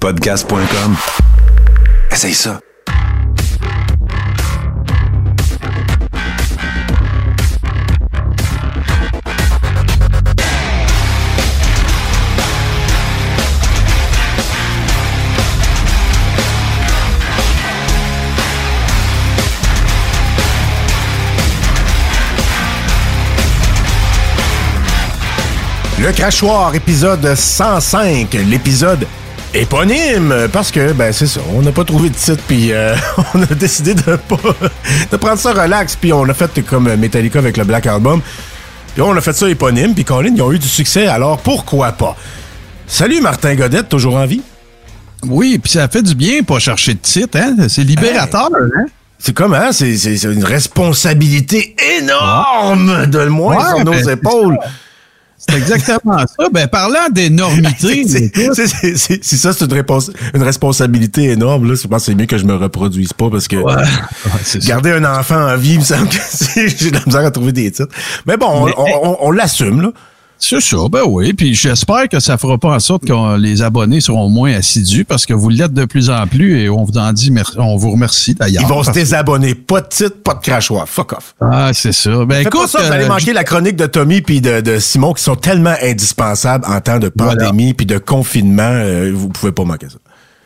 Podcast.com. Essaye ça. Le crachoir, épisode 105, l'épisode éponyme, parce que, ben, c'est ça, on n'a pas trouvé de titre, puis euh, on a décidé de pas, de prendre ça relax, puis on a fait comme Metallica avec le Black Album, puis on a fait ça éponyme, puis Colin, ils ont eu du succès, alors pourquoi pas? Salut Martin Godette, toujours en vie? Oui, puis ça fait du bien pas chercher de titre, hein? C'est libérateur, hein? C'est comme, hein? C'est c'est- c'est une responsabilité énorme de le moins Ouais, sur nos épaules. C'est exactement ça. Ben, parlant d'énormité, Si ça, c'est une, réponse- une responsabilité énorme, là, je pense que c'est mieux que je me reproduise pas parce que Ouais. Ouais, garder un enfant en vie, il me semble que j'ai de la misère à trouver des titres. Mais bon, on- on, on- on l'assume, là. C'est ça, ben oui. Puis j'espère que ça fera pas en sorte que les abonnés seront moins assidus parce que vous l'êtes de plus en plus et on vous en dit merci, on vous remercie d'ailleurs. Ils vont se désabonner. Pas de titre, pas de crachoir. Fuck off. Ah, c'est ça. Ben Faites écoute, ça, vous allez euh, manquer la chronique de Tommy puis de, de Simon qui sont tellement indispensables en temps de pandémie puis de confinement. euh, vous pouvez pas manquer ça.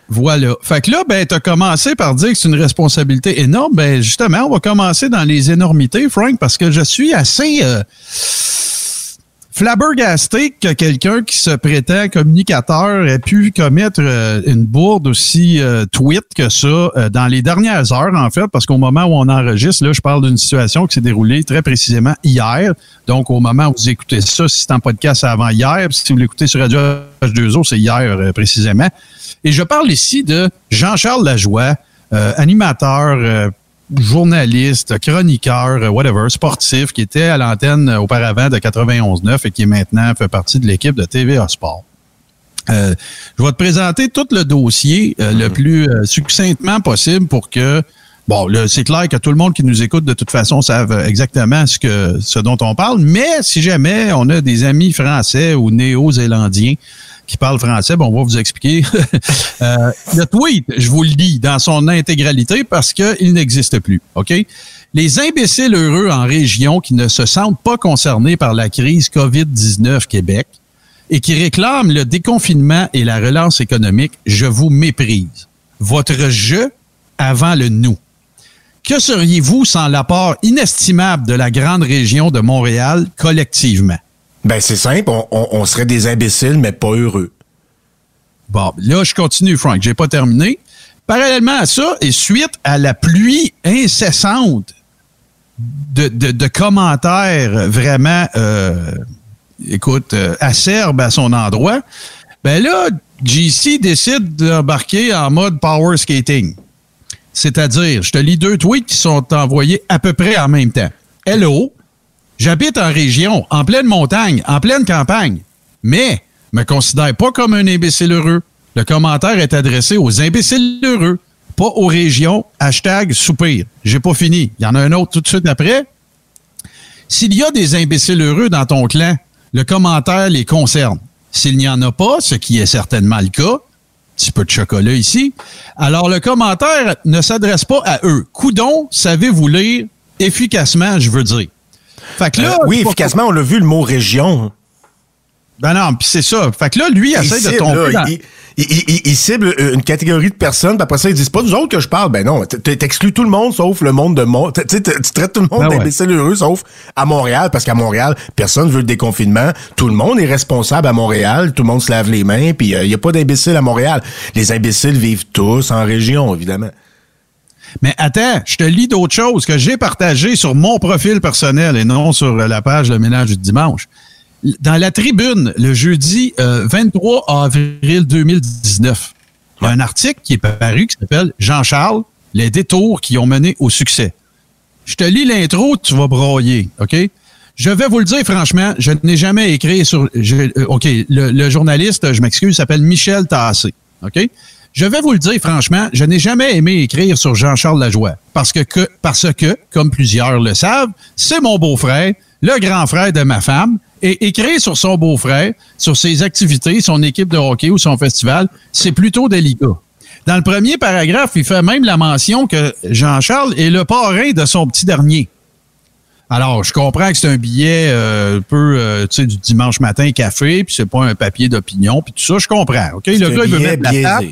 Voilà. Fait que là, ben, t'as commencé par dire que c'est une responsabilité énorme. Ben, justement, on va commencer dans les énormités, Frank, parce que je suis assez euh, flabbergasté que quelqu'un qui se prétend communicateur ait pu commettre euh, une bourde aussi euh, tweet que ça euh, dans les dernières heures, en fait, parce qu'au moment où on enregistre, là, je parle d'une situation qui s'est déroulée très précisément hier. Donc, au moment où vous écoutez ça, si c'est en podcast, avant hier. Si vous l'écoutez sur Radio H2O, c'est hier euh, précisément. Et je parle ici de Jean-Charles Lajoie, animateur, journaliste, chroniqueur, euh, whatever, sportif, qui était à l'antenne euh, auparavant de 91.9 et qui maintenant fait partie de l'équipe de TVA Sport. Euh, je vais te présenter tout le dossier euh, le plus euh, succinctement possible pour que Bon, c'est clair que tout le monde qui nous écoute, de toute façon, savent exactement ce, que, ce dont on parle. Mais si jamais on a des amis français ou néo-zélandiens qui parlent français, bon, on va vous expliquer. Euh, le tweet, je vous le dis dans son intégralité parce qu'il n'existe plus. OK? Les imbéciles heureux en région qui ne se sentent pas concernés par la crise COVID-19 Québec et qui réclament le déconfinement et la relance économique, je vous méprise. Votre je avant le nous. Que seriez-vous sans l'apport inestimable de la grande région de Montréal collectivement? Ben, c'est simple. On, serait des imbéciles, mais pas heureux. Bon, là, je continue, Frank. J'ai pas terminé. Parallèlement à ça, et suite à la pluie incessante de, de- de commentaires vraiment, euh, écoute, euh, acerbes à son endroit, ben là, JC décide d'embarquer en mode power skating. C'est-à-dire, je te lis deux tweets qui sont envoyés à peu près en même temps. Hello, j'habite en région, en pleine montagne, en pleine campagne, mais me considère pas comme un imbécile heureux. Le commentaire est adressé aux imbéciles heureux, pas aux régions. Hashtag soupir. J'ai pas fini. Il y en a un autre tout de suite après. S'il y a des imbéciles heureux dans ton clan, le commentaire les concerne. S'il n'y en a pas, ce qui est certainement le cas, petit peu de chocolat ici, alors le commentaire ne s'adresse pas à eux. Coudon, savez-vous lire? Efficacement, je veux dire. Fait que là, Euh, oui, efficacement, on l'a vu, le mot région. Ben non, puis c'est ça. Fait que là, lui, il essaie de cible, tomber là, dans... il, il- il- il cible une catégorie de personnes, puis après ça, ils disent pas nous autres que je parle. Ben non, t'exclus tout le monde sauf le monde de Mont. Tu traites tout le monde Ben ouais. d'imbéciles heureux sauf à Montréal, parce qu'à Montréal, personne veut le déconfinement. Tout le monde est responsable à Montréal. Tout le monde se lave les mains, puis il y a pas d'imbéciles à Montréal. Les imbéciles vivent tous en région, évidemment. Mais attends, je te lis d'autres choses que j'ai partagées sur mon profil personnel et non sur euh, la page Le Ménage du Dimanche. Dans la tribune, le jeudi euh, 23 avril 2019, il y a un article qui est paru qui s'appelle Jean-Charles, les détours qui ont mené au succès. Je te lis l'intro, tu vas broyer, OK? Je vais vous le dire franchement, je n'ai jamais écrit sur... euh, OK, le, le journaliste, je m'excuse, s'appelle Michel Tassé, OK? Je vais vous le dire franchement, je n'ai jamais aimé écrire sur Jean-Charles Lajoie parce que, que- parce que, comme plusieurs le savent, c'est mon beau-frère, le grand frère de ma femme, Et écrire sur son beau-frère, sur ses activités, son équipe de hockey ou son festival, c'est plutôt délicat. Dans le premier paragraphe, il fait même la mention que Jean-Charles est le parrain de son petit dernier. Alors, je comprends que c'est un billet euh, un peu, euh, tu sais, du dimanche matin café, puis c'est pas un papier d'opinion, puis tout ça, je comprends. OK? Le gars, il veut mettre la table.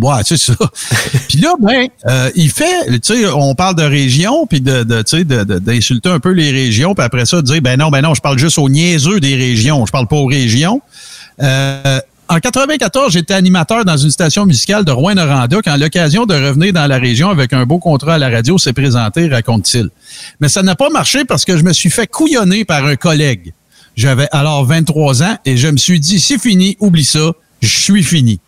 Ouais, c'est ça. puis là, ben, euh, il fait, tu sais, on parle de région, puis de, de tu sais, d'insulter un peu les régions, puis après ça, de dire, ben non, ben non, je parle juste aux niaiseux des régions, je parle pas aux régions. Euh, en 94, j'étais animateur dans une station musicale de Rouen-Noranda quand l'occasion de revenir dans la région avec un beau contrat à la radio s'est présentée, raconte-t-il. Mais ça n'a pas marché parce que je me suis fait couillonner par un collègue. J'avais alors 23 ans et je me suis dit, c'est fini, oublie ça, je suis fini.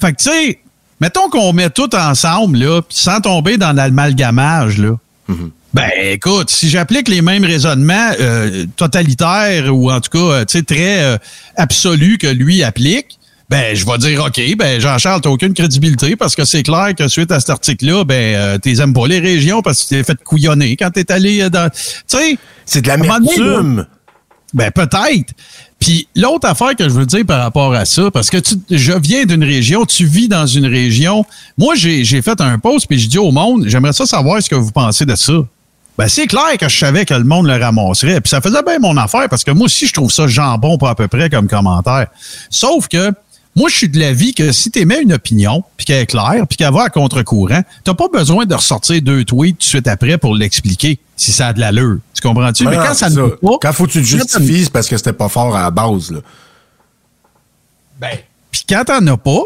Fait que, tu sais, mettons qu'on met tout ensemble, là, sans tomber dans l'amalgamage, là. Mm-hmm. Ben, écoute, si j'applique les mêmes raisonnements euh, totalitaires ou en tout cas, euh, tu sais, très euh, absolus que lui applique, ben, je vais dire, OK, ben, Jean-Charles, t'as aucune crédibilité parce que c'est clair que suite à cet article-là, ben, euh, t'es aimes pas les régions parce que tu t'es fait couillonner quand t'es allé dans. Tu sais. C'est de la l'amertume. Ben, peut-être. Puis l'autre affaire que je veux dire par rapport à ça, parce que tu, je viens d'une région, tu vis dans une région. Moi, j'ai fait un post puis je dis au monde, j'aimerais ça savoir ce que vous pensez de ça. Ben, c'est clair que je savais que le monde le ramasserait. Puis ça faisait bien mon affaire parce que moi aussi, je trouve ça jambon pas à peu près comme commentaire. Sauf que moi, je suis de l'avis que si tu émets une opinion, puis qu'elle est claire, puis qu'elle va à contre-courant, t'as pas besoin de ressortir deux tweets tout de suite après pour l'expliquer, si ça a de l'allure. Tu comprends-tu? Mais quand ça ne pas... Quand faut que tu te justifies, c'est parce que c'était pas fort à la base, là. Ben, puis quand t'en as pas,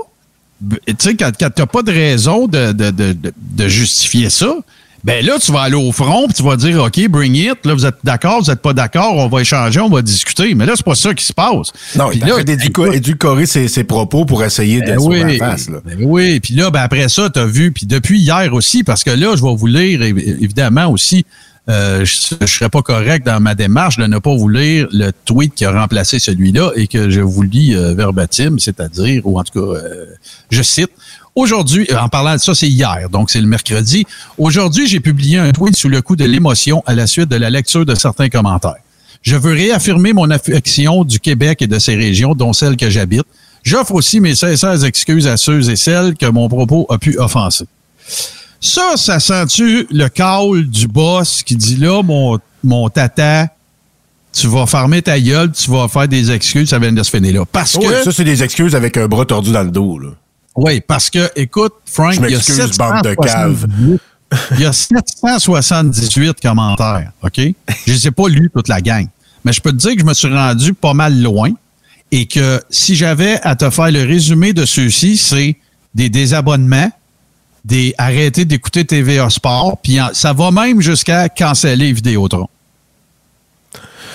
tu sais, quand, quand t'as pas de raison de, de, de, de justifier ça, ben là, tu vas aller au front, puis tu vas dire, OK, bring it. Là, vous êtes d'accord, vous n'êtes pas d'accord, on va échanger, on va discuter. Mais là, c'est pas ça qui se passe. Non, il a d'éduquer ses, ses, propos pour essayer ben d'être oui, la face. Là. Ben oui, puis là, ben après ça, tu as vu, puis depuis hier aussi, parce que là, je vais vous lire, évidemment, aussi, euh, je ne serais pas correct dans ma démarche de ne pas vous lire le tweet qui a remplacé celui-là et que je vous lis euh, verbatim, c'est-à-dire, ou en tout cas, euh, je cite, Aujourd'hui, en parlant de ça, c'est hier, donc c'est le mercredi. Aujourd'hui, j'ai publié un tweet sous le coup de l'émotion à la suite de la lecture de certains commentaires. Je veux réaffirmer mon affection du Québec et de ses régions, dont celle que j'habite. J'offre aussi mes sincères excuses à ceux et celles que mon propos a pu offenser. Ça, ça sent-tu le call du boss qui dit là, mon, mon tata, tu vas farmer ta gueule, tu vas faire des excuses, ça vient de se finir là. Parce que. Ça, c'est des excuses avec un bras tordu dans le dos, là. Oui, parce que, écoute, Frank, il y, a 778 commentaires, OK? Je ne les ai pas lus toute la gang. Mais je peux te dire que je me suis rendu pas mal loin et que si j'avais à te faire le résumé de ceux-ci, c'est des désabonnements, des arrêter d'écouter TVA Sport, puis ça va même jusqu'à canceller Vidéotron.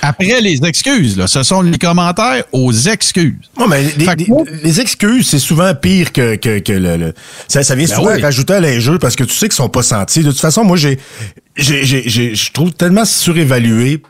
Après les excuses, là, ce sont les commentaires aux excuses. Non, mais les, excuses, c'est souvent pire que, que, que le, Ça, ça vient ben souvent rajouter à l'injure parce que tu sais qu'ils sont pas sentis. De toute façon, moi, j'ai, j'ai, j'ai, je trouve tellement surévalué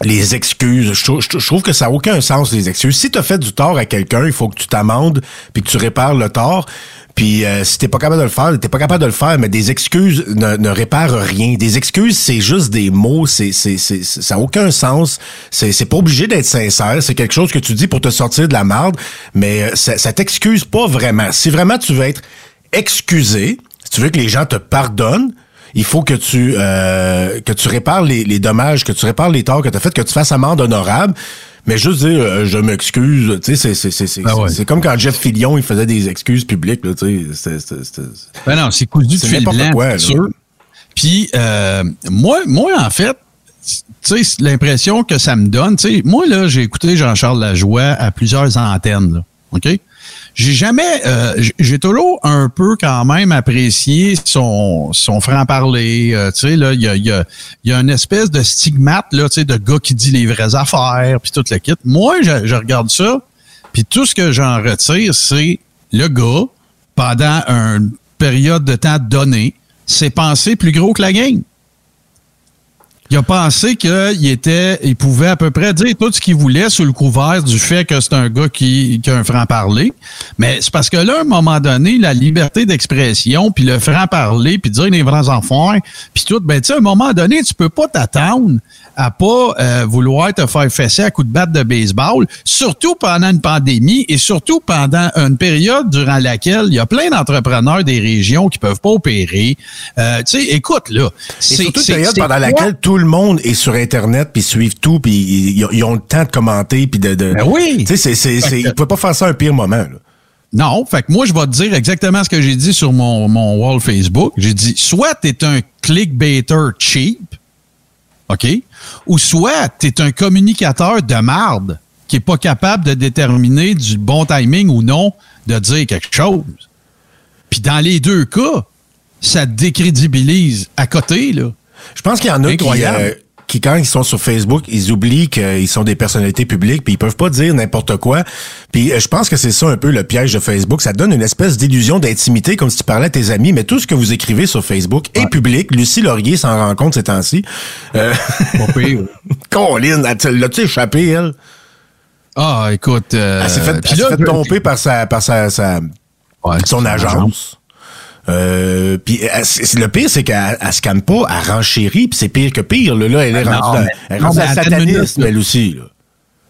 les excuses. Je, trouve que ça n'a aucun sens, les excuses. Si tu as fait du tort à quelqu'un, il faut que tu t'amendes puis que tu répares le tort. Puis euh, si t'es pas capable de le faire, t'es pas capable de le faire, mais des excuses ne, ne réparent rien. Des excuses, c'est juste des mots, c'est, c'est, c'est, ça n'a aucun sens. C'est, c'est pas obligé d'être sincère. C'est quelque chose que tu dis pour te sortir de la marde, mais euh, ça, ça t'excuse pas vraiment. Si vraiment tu veux être excusé, si tu veux que les gens te pardonnent, il faut que tu euh, que tu répares les, les, dommages, que tu répares les torts que tu as fait, que tu fasses amende honorable. Mais juste dire euh, je m'excuse, tu sais, c'est c'est c'est c'est comme quand Jeff Fillion il faisait des excuses publiques, là, tu sais, Ben non, c'est cousu de fil blanc, quoi, sûr. Puis euh, moi moi en fait, tu sais, l'impression que ça me donne, tu sais, moi là, j'ai écouté Jean-Charles Lajoie à plusieurs antennes, là, OK? J'ai jamais, euh, j'ai toujours un peu quand même apprécié son, son franc-parler. Euh, tu sais, là, il y a, y, a, y a une espèce de stigmate, là, tu sais, de gars qui dit les vraies affaires, puis toute la kit. Moi, je, je regarde ça, puis tout ce que j'en retire, c'est le gars, pendant une période de temps donnée, s'est pensé plus gros que la game. Il a pensé qu'il était, il pouvait à peu près dire tout ce qu'il voulait sous le couvert du fait que c'est un gars qui, qui a un franc-parler. Mais c'est parce que là, à un moment donné, la liberté d'expression, puis le franc-parler, puis dire les vrais enfants, puis tout, ben tu sais, à un moment donné, tu peux pas t'attendre à pas euh, vouloir te faire fesser à coups de batte de baseball, surtout pendant une pandémie et surtout pendant une période durant laquelle il y a plein d'entrepreneurs des régions qui peuvent pas opérer. Euh, tu sais, écoute là, c'est surtout une période pendant laquelle tout le monde est sur internet puis suivent tout puis ils, ont le temps de commenter puis de, de ben oui. Tu sais, ils peuvent pas faire ça un pire moment. Là. Non, fait que moi, je vais te dire exactement ce que j'ai dit sur mon, mon wall Facebook. J'ai dit, soit tu es un clickbaiter cheap, OK? Ou soit tu es un communicateur de marde qui est pas capable de déterminer du bon timing ou non de dire quelque chose. Puis dans les deux cas, ça décrédibilise à côté, là. Je pense qu'il y en a qui, euh, qui, quand ils sont sur Facebook, ils oublient qu'ils sont des personnalités publiques, puis ils peuvent pas dire n'importe quoi. Puis euh, je pense que c'est ça un peu le piège de Facebook. Ça donne une espèce d'illusion d'intimité, comme si tu parlais à tes amis, mais tout ce que vous écrivez sur Facebook est public. Lucie Laurier s'en rend compte ces temps-ci. Euh... Colline, l'as-tu échappé, elle? Ah, écoute... Euh, elle s'est fait, elle fait tomber par sa... Par sa, sa son agence. Euh, puis euh, le pire, c'est qu'elle se calme pas, elle renchérit, puis c'est pire que pire. Là, là elle est rendue, elle est sataniste, elle aussi. Là.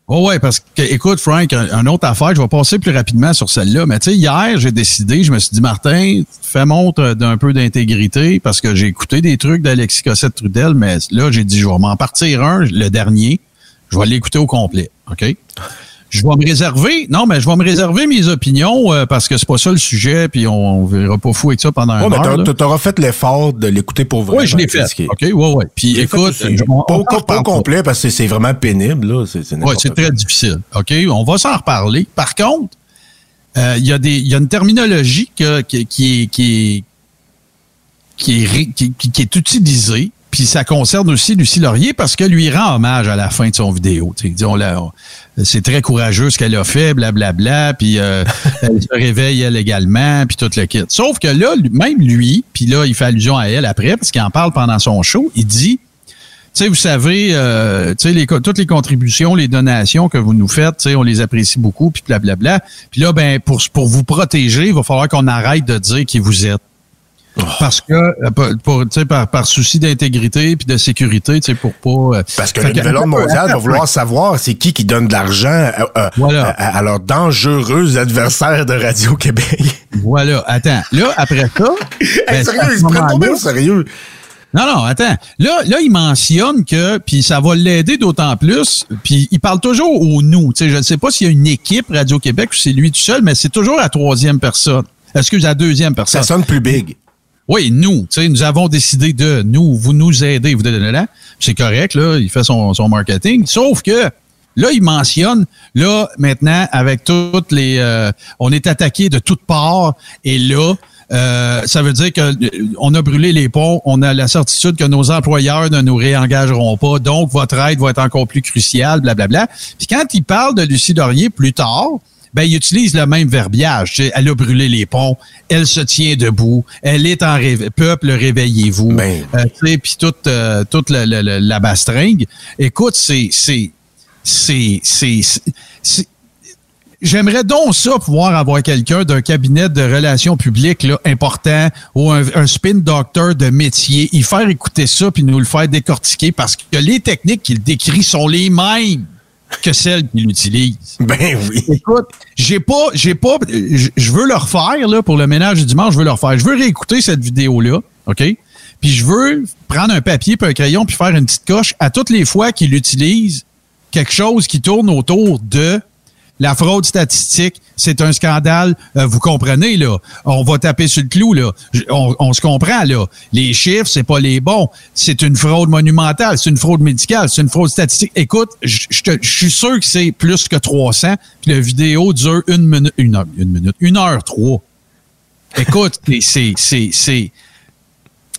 Oh ouais, parce que, écoute, Frank, une autre affaire, je vais passer plus rapidement sur celle-là. Mais tu sais, hier, j'ai décidé, je me suis dit, Martin, fais montre d'un peu d'intégrité parce que j'ai écouté des trucs d'Alexis Cossette-Trudel, mais là, j'ai dit, je vais m'en partir un, le dernier. Je vais l'écouter au complet. OK? Je vais me réserver. Non, mais je vais me réserver mes opinions euh, parce que c'est pas ça le sujet, puis on, on verra pas fou avec ça pendant un mais tu auras fait l'effort de l'écouter pour vrai. Oui, je l'ai fait. OK, ouais, ouais. Puis écoute, pas, au complet parce que c'est vraiment pénible là. Oui, c'est très difficile. OK, on va s'en reparler. Par contre, euh, il y a des, il y a une terminologie que, qui, qui, qui, qui, est, qui, qui est utilisée puis ça concerne aussi Lucie Laurier parce que lui rend hommage à la fin de son vidéo. c'est très courageux ce qu'elle a fait, blablabla, bla, bla, puis euh, elle se réveille elle également, puis tout le kit. Sauf que là, même lui, puis là, il fait allusion à elle après, parce qu'il en parle pendant son show, il dit, tu sais, vous savez, euh, tu sais, les, toutes les contributions, les donations que vous nous faites, tu sais, on les apprécie beaucoup, puis blablabla. Puis là, ben, pour, pour vous protéger, il va falloir qu'on arrête de dire qui vous êtes. Parce que, euh, pour, par, par souci d'intégrité puis de sécurité, pour pas... Euh, Parce que le nouvel ordre mondial va vouloir savoir c'est qui qui donne de l'argent à, à, leurs dangereux adversaires de Radio-Québec. Voilà. Attends. Là, après ça... ben, sérieux, ils se prennent tomber au sérieux. Non, non, attends. Là, là, il mentionne que, puis ça va l'aider d'autant plus, puis il parle toujours au nous. sais, je ne sais pas s'il y a une équipe Radio-Québec ou c'est lui tout seul, mais c'est toujours la troisième personne. Excuse, la deuxième personne. Ça sonne plus big. Oui, nous, nous avons décidé de nous, vous nous aidez, vous donnez là. C'est correct, là, il fait son, son marketing. Sauf que Là, il mentionne, là, maintenant, avec toutes les... Euh, on est attaqué de toutes parts, et là, euh, ça veut dire qu'on a brûlé les ponts, on a la certitude que nos employeurs ne nous réengageront pas, donc votre aide va être encore plus cruciale, blablabla. Puis quand il parle de Lucie Dorier plus tard, ben, il utilise le même verbiage. Elle a brûlé les ponts, elle se tient debout, elle est en réveil. Peuple, réveillez-vous. Ben. Euh, puis toute, euh, toute la, la, la, bastringue. Écoute, c'est... c'est c'est, c'est, J'aimerais donc ça pouvoir avoir quelqu'un d'un cabinet de relations publiques là, important ou un, un, spin doctor de métier, y faire écouter ça puis nous le faire décortiquer parce que les techniques qu'il décrit sont les mêmes que celle qu'il utilise. Ben oui. Écoute, j'ai pas, j'ai pas, je veux le refaire, là, pour le ménage du dimanche, je veux le refaire. Je veux réécouter cette vidéo-là, OK? Puis je veux prendre un papier puis un crayon puis faire une petite coche à toutes les fois qu'il utilise quelque chose qui tourne autour de la fraude statistique, c'est un scandale. Euh, vous comprenez, là. On va taper sur le clou, là. On, se comprend, là. Les chiffres, c'est pas les bons. C'est une fraude monumentale. C'est une fraude médicale. C'est une fraude statistique. Écoute, je suis sûr que c'est plus que 300. Puis la vidéo dure une minute, une une minute, une heure trois. Écoute, c'est, c'est, c'est,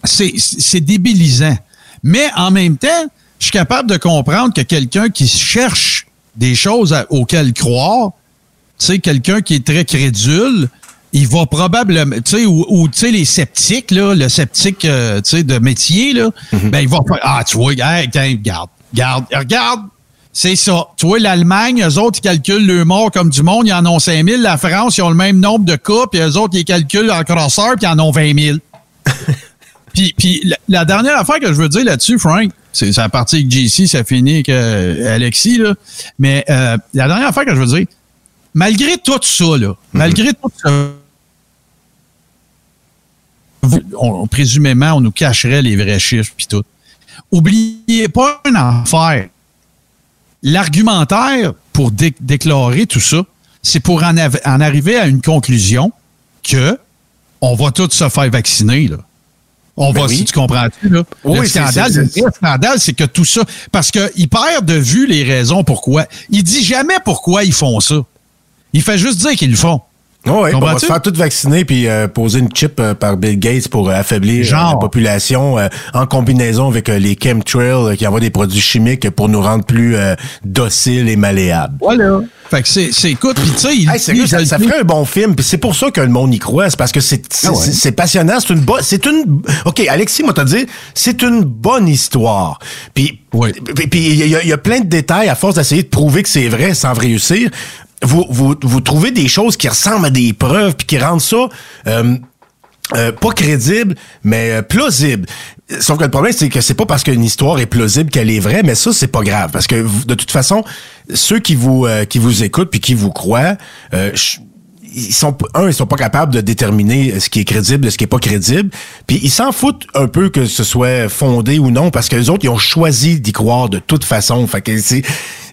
c'est, c'est débilisant. Mais en même temps, je suis capable de comprendre que quelqu'un qui cherche des choses auxquelles croire, tu sais, quelqu'un qui est très crédule, il va probablement, tu sais, ou, ou, tu sais, les sceptiques, là, le sceptique, euh, tu sais, de métier, là, ben, il va faire, ah, tu vois, hey, tiens, regarde, regarde, regarde, c'est ça. Tu vois, l'Allemagne, eux autres, ils calculent le mort comme du monde, ils en ont 5 000. La France, ils ont le même nombre de cas, puis eux autres, ils calculent en crosseur, puis ils en ont 20 000. puis, puis la, la dernière affaire que je veux dire là-dessus, Frank, c'est ça partie avec JC, ça finit avec euh, Alexis, là. Mais euh, la dernière affaire que je veux dire, malgré tout ça, là, malgré tout ça, on, présumément, on nous cacherait les vrais chiffres puis tout. Oubliez pas une affaire. L'argumentaire pour dé- déclarer tout ça, c'est pour en, av- en arriver à une conclusion que on va tous se faire vacciner, là. On Ben va, oui. si tu comprends-tu, là. Oui, le scandale, c'est- le scandale, c'est que tout ça, parce qu'il perd de vue les raisons pourquoi. Il dit jamais pourquoi ils font ça. Il fait juste dire qu'ils le font. Oui, on va se faire tout vacciner puis euh, poser une chip euh, par Bill Gates pour euh, affaiblir euh, Genre. la population euh, en combinaison avec euh, les chemtrails euh, qui envoient des produits chimiques pour nous rendre plus euh, dociles et malléables. Voilà. Fait que c'est, c'est écoute, puis tu sais, il Hey, sérieux, dit, ça, ferait un bon film, puis c'est pour ça que le monde y croit, c'est parce que c'est c'est, Ah ouais. c'est- c'est passionnant, c'est une bonne c'est une OK, Alexis moi te dire, c'est une bonne histoire. Puis Oui. puis y, il y a plein de détails à force d'essayer de prouver que c'est vrai sans réussir. Vous, vous, vous trouvez des choses qui ressemblent à des preuves puis qui rendent ça euh, euh, pas crédible, mais euh, plausible. Sauf que le problème, c'est que c'est pas parce qu'une histoire est plausible qu'elle est vraie, mais ça, c'est pas grave. Parce que de toute façon, ceux qui vous euh, qui vous écoutent puis qui vous croient, euh, ils sont un, ils sont pas capables de déterminer ce qui est crédible de ce qui est pas crédible. Puis ils s'en foutent un peu que ce soit fondé ou non, parce que les autres, ils ont choisi d'y croire de toute façon. Fait que c'est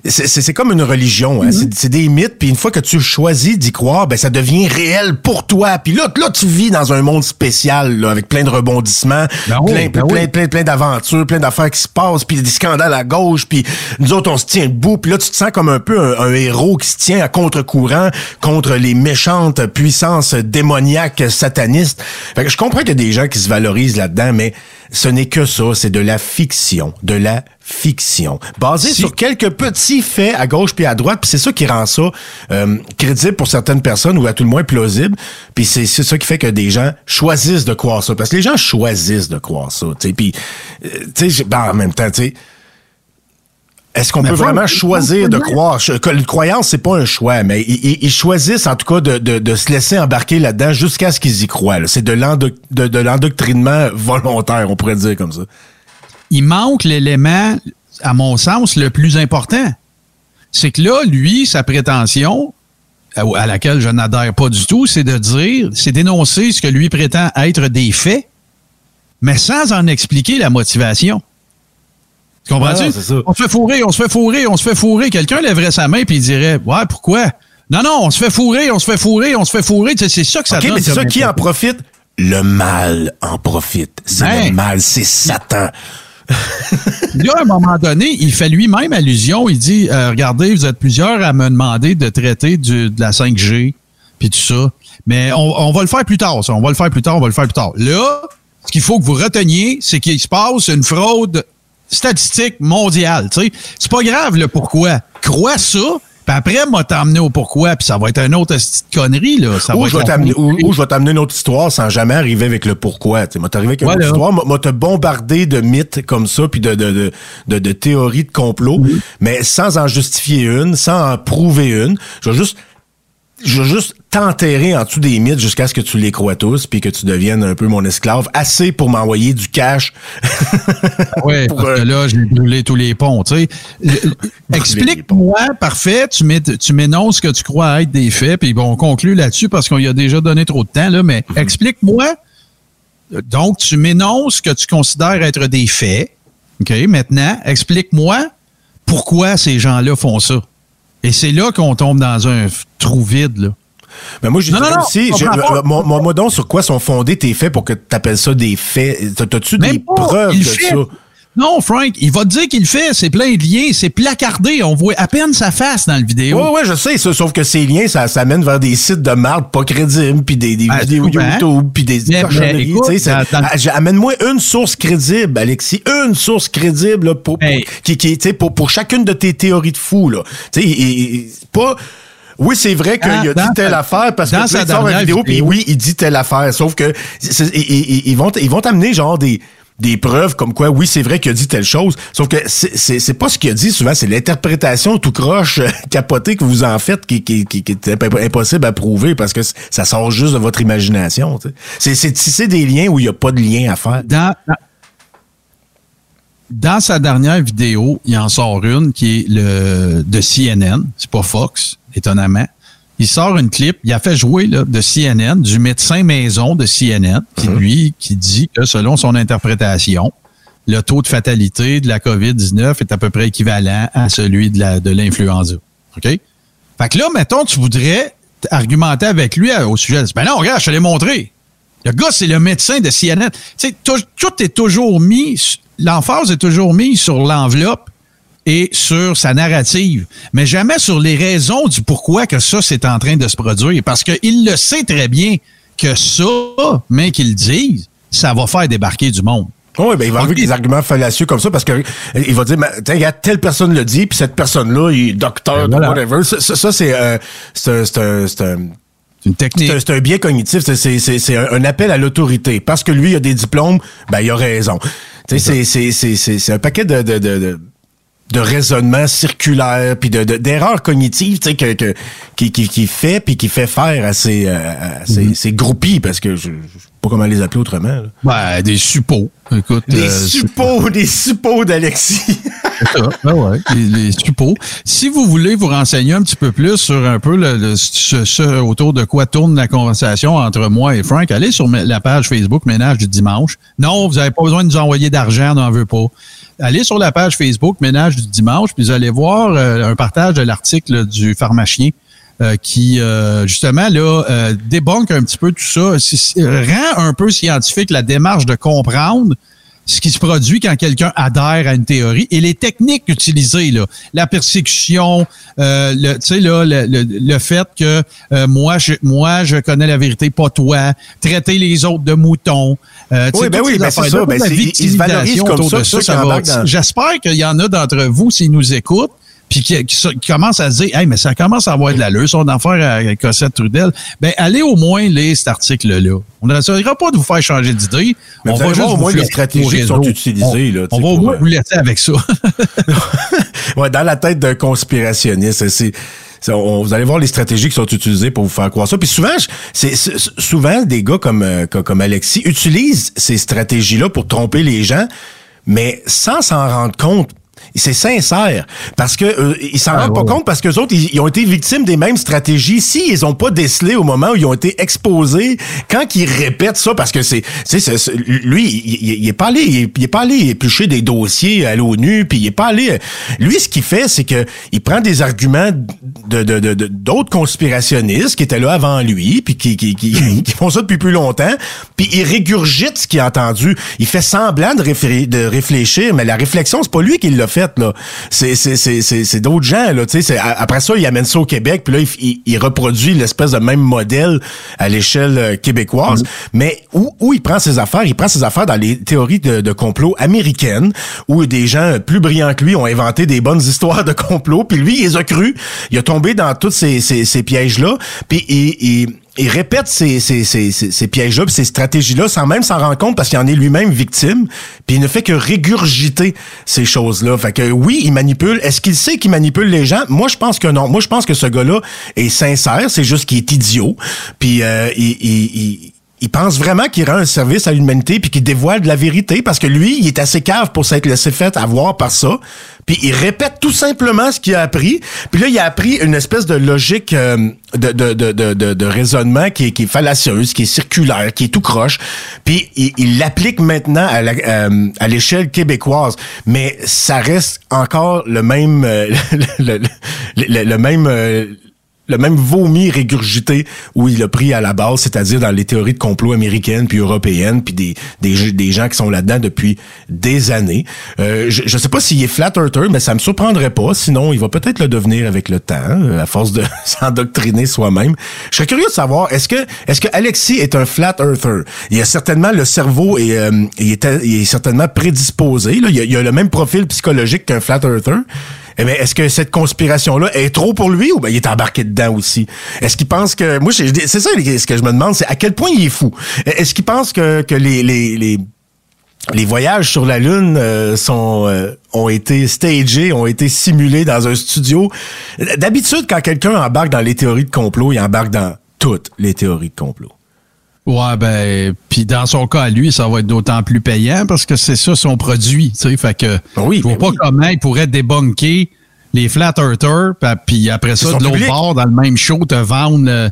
c'est c'est- c'est comme une religion, hein. C'est- c'est des mythes. Puis une fois que tu choisis d'y croire, ben ça devient réel pour toi. Puis là, là, tu vis dans un monde spécial, là, avec plein de rebondissements, Ben oui, plein, ben plein, oui. plein, plein, plein d'aventures, plein d'affaires qui se passent, puis des scandales à gauche, puis nous autres, on se tient debout. Puis là, tu te sens comme un peu un, un héros qui se tient à contre-courant contre les méchantes puissances démoniaques satanistes. Fait que je comprends qu'il y a des gens qui se valorisent là-dedans, mais ce n'est que ça, c'est de la fiction, de la fiction, basée Si- sur quelques petits faits à gauche puis à droite, puis c'est ça qui rend ça euh, crédible pour certaines personnes ou à tout le moins plausible. Puis c'est c'est ça qui fait que des gens choisissent de croire ça, parce que les gens choisissent de croire ça. tu sais. Puis euh, tu sais, j'ai- ben, en même temps, tu sais. Est-ce qu'on peut vraiment choisir de croire? Une croyance, c'est pas un choix, mais ils, choisissent en tout cas de, de- de se laisser embarquer là-dedans jusqu'à ce qu'ils y croient. C'est de l'endo- de- de l'endoctrinement volontaire, on pourrait dire comme ça. Il manque l'élément, à mon sens, le plus important. C'est que là, lui, sa prétention, à laquelle je n'adhère pas du tout, c'est de dire, c'est d'énoncer ce que lui prétend être des faits, mais sans en expliquer la motivation. Tu comprends-tu? Ah, on se fait fourrer, on se fait fourrer, on se fait fourrer. Quelqu'un lèverait sa main puis il dirait, ouais, pourquoi? Non, non, on se fait fourrer, on se fait fourrer, on se fait fourrer. Tu sais, C'est ça que ça OK, donne. mais c'est ça qui en profite? Le mal en profite. C'est Ben. le mal, c'est Satan. Là, à un moment donné, il fait lui-même allusion. Il dit euh, Regardez, vous êtes plusieurs à me demander de traiter de la 5G, puis tout ça. Mais on, va le faire plus tard, ça. On va le faire plus tard, on va le faire plus tard. Là, ce qu'il faut que vous reteniez, c'est qu'il se passe une fraude statistique mondiale. C'est pas grave le pourquoi. Crois ça, puis après, m'a t'emmener au pourquoi, puis ça va être un autre esti de connerie. Là. Ça Ou va je, vais t'amener, ou, ou je vais t'amener une autre histoire sans jamais arriver avec le pourquoi. Tu moi, t'arriver avec une Voilà. autre histoire, moi, moi, te bombarder de mythes comme ça, puis de, de, de, de, de théories de complot, mais sans en justifier une, sans en prouver une. Je vais juste, je vais juste t'enterrer en dessous des mythes jusqu'à ce que tu les crois tous, puis que tu deviennes un peu mon esclave, assez pour m'envoyer du cash. Oui, Pour, parce euh, que là, j'ai brûlé tous les ponts. tu sais. Le- Explique-moi, parfait, tu m'é- tu m'énonces ce que tu crois être des faits, puis bon, on conclut là-dessus parce qu'on y a déjà donné trop de temps, là, mais explique-moi. Donc, tu m'énonces ce que tu considères être des faits. OK, maintenant, explique-moi pourquoi ces gens-là font ça. Et c'est là qu'on tombe dans un trou vide, là. Mais moi, j'ai Non, non, aussi, je moi, moi, moi donc, sur quoi sont fondés tes faits pour que tu appelles ça des faits? T'as- T'as-tu des pas. preuves de fait. ça? Non, Frank, il va te dire qu'il le fait. C'est plein de liens, c'est placardé. On voit à peine sa face dans le vidéo. Oui, oui, je sais, ça, sauf que ces liens, ça, ça mène vers des sites de marde pas crédibles, puis des, des Ben, vidéos souvent. YouTube, puis des Amène-moi une source crédible, Alexis, une source crédible là, pour, pour- Hey. qui, pour, pour chacune de tes théories de fou. Là. Et- et- pas... oui, c'est vrai qu'il a dit telle affaire parce que tu sa sort une vidéo, puis oui, il dit telle affaire. Sauf que ils, vont ils vont t'amener genre des des preuves comme quoi oui c'est vrai qu'il a dit telle chose. Sauf que c'est pas ce qu'il a dit souvent c'est l'interprétation tout croche euh, capotée que vous en faites qui qui qui, qui est imp- impossible à prouver parce que ça sort juste de votre imagination c'est c'est tisser des liens où il y a pas de lien à faire. Dans, dans sa dernière vidéo, il en sort une qui est le de CNN, c'est pas Fox, étonnamment. Il sort une clip, il a fait jouer là, de CNN, du médecin maison de CNN, qui lui, qui dit que selon son interprétation, le taux de fatalité de la COVID-19 est à peu près équivalent à celui de la de l'influenza. OK? Fait que là, mettons, tu voudrais argumenter avec lui euh, au sujet. Ben non, regarde, je te l'ai montré. Le gars, c'est le médecin de CNN. Tu sais, tout, tout est toujours mis, l'emphase est toujours mise sur l'enveloppe et sur sa narrative, mais jamais sur les raisons du pourquoi que ça, c'est en train de se produire. Parce qu'il le sait très bien que ça, mais qu'il le dise, ça va faire débarquer du monde. Oui, ben il va arriver des arguments fallacieux comme ça parce que il va dire, regarde, telle personne le dit, puis cette personne-là, il est docteur, Ben voilà. whatever. Ça, ça, ça, c'est euh, c'est un- une technique. c'est un, un biais cognitif, c'est- c'est c'est- c'est un, appel à l'autorité. Parce que lui, il a des diplômes, ben il a raison. Tu sais, c'est- c'est- c'est c'est- c'est un paquet de, de, de, de de raisonnement circulaire puis de de- d'erreurs cognitives tu sais que, que qui, qui qui fait puis qui fait faire à ces à ces, Mm-hmm. ces groupies parce que je, je sais pas comment les appeler autrement là. Ben, des suppos. Écoute, des euh, suppos des suppos d'Alexis ça. Ben ouais, les, les suppos. Si vous voulez vous renseigner un petit peu plus sur un peu le, le- ce, ce- autour de quoi tourne la conversation entre moi et Frank, allez sur la page Facebook Ménage du dimanche. Non, vous n'avez pas besoin de nous envoyer d'argent, on n'en veut pas. Allez sur la page Facebook Ménage du dimanche, puis vous allez voir euh, un partage de l'article du pharmacien euh, qui, euh, justement, là, euh, débunk un petit peu tout ça, rend un peu scientifique la démarche de comprendre ce qui se produit quand quelqu'un adhère à une théorie et les techniques utilisées, là, la persécution, euh, le, tu sais, là, le, le- le fait que euh, moi, je, moi, je connais la vérité, pas toi, traiter les autres de moutons. euh, tu Oui, sais, ben oui, ben c'est ça, ben ils- se valorisent comme ça, ça va- embarquent dans- J'espère qu'il y en a d'entre vous, s'ils nous écoutent, puis qui, qui, qui commencent à se dire, hey, mais ça commence à avoir de l'allure, son affaire à Cossette Trudel. Ben, allez au moins lire cet article-là. On n'essayera pas de vous faire changer d'idée. Mais on va juste voir au moins les stratégies qui sont utilisées, là, On, va au moins euh, vous laisser avec ça. ouais, dans la tête d'un conspirationniste, c'est vous allez voir les stratégies qui sont utilisées pour vous faire croire ça. Puis souvent, c'est souvent des gars comme euh, comme, comme Alexis utilisent ces stratégies-là pour tromper les gens, mais sans s'en rendre compte. C'est sincère parce que euh, ils s'en Ah, rendent pas ouais. compte parce que autres ils, ils ont été victimes des mêmes stratégies. Si ils ont pas décelé au moment où ils ont été exposés, quand ils répètent ça parce que c'est, lui, il, est pas allé, il est, il est pas allé éplucher des dossiers à l'ONU, puis il est pas allé. Lui, ce qu'il fait, c'est que il prend des arguments de de- de- de- d'autres conspirationnistes qui étaient là avant lui, puis qui qui, qui, qui font ça depuis plus longtemps, puis il régurgite ce qu'il a entendu. Il fait semblant de, réfé- de réfléchir, mais la réflexion, c'est pas lui qui l'a fait là. C'est c'est c'est c'est d'autres gens là. Tu sais, c'est- après ça, il amène ça au Québec, puis là, il, il- il reproduit l'espèce de même modèle à l'échelle euh, québécoise. Mais où où il prend ses affaires? Il prend ses affaires dans les théories de, de complot américaines, où des gens plus brillants que lui ont inventé des bonnes histoires de complot, puis lui, il les a cru. Il a tombé dans tous ces ces, ces pièges là, puis il, il il répète ces, ces, ces, ces, pièges-là, ces stratégies-là, sans même s'en rendre compte, parce qu'il en est lui-même victime, puis il ne fait que régurgiter ces choses-là. Fait que oui, il manipule. Est-ce qu'il sait qu'il manipule les gens? Moi, je pense que non. Moi, je pense que ce gars-là est sincère, c'est juste qu'il est idiot, puis euh, il- il pense vraiment qu'il rend un service à l'humanité puis qu'il dévoile de la vérité parce que lui, il est assez cave pour s'être laissé fait avoir par ça. Puis il répète tout simplement ce qu'il a appris. Puis là, il a appris une espèce de logique euh, de, de, de, de, raisonnement qui est, qui est fallacieuse, qui est circulaire, qui est tout croche. Puis il il l'applique maintenant à la- euh, à l'échelle québécoise. Mais ça reste encore le même euh, le, le- le- le même euh, le même vomi régurgité où il a pris à la base, c'est-à-dire dans les théories de complot américaines puis européennes, puis des, des, des gens qui sont là-dedans depuis des années. Euh, je, je sais pas s'il est flat earther, mais ça me surprendrait pas. Sinon, il va peut-être le devenir avec le temps, euh, à force de s'endoctriner soi-même. Je serais curieux de savoir, est-ce que est-ce que Alexis est un flat earther? Il a certainement le cerveau et il, est, il est certainement prédisposé. Là. Il, a, il a le même profil psychologique qu'un flat earther. Eh bien, est-ce que cette conspiration-là est trop pour lui ou ben il est embarqué dedans aussi? Est-ce qu'il pense que... Moi, c'est ça ce que je me demande, c'est à quel point il est fou. Est-ce qu'il pense que, que les, les, les les voyages sur la Lune euh, sont euh, ont été stagés, ont été simulés dans un studio? D'habitude, quand quelqu'un embarque dans les théories de complot, il embarque dans toutes les théories de complot. Ouais, ben, puis dans son cas, à lui, ça va être d'autant plus payant parce que c'est ça son produit, tu sais. Fait que oui, je vois ben pas comment il pourrait débunker les Flat Earthers, puis après ça, de l'autre bord, dans le même show, te vendre euh,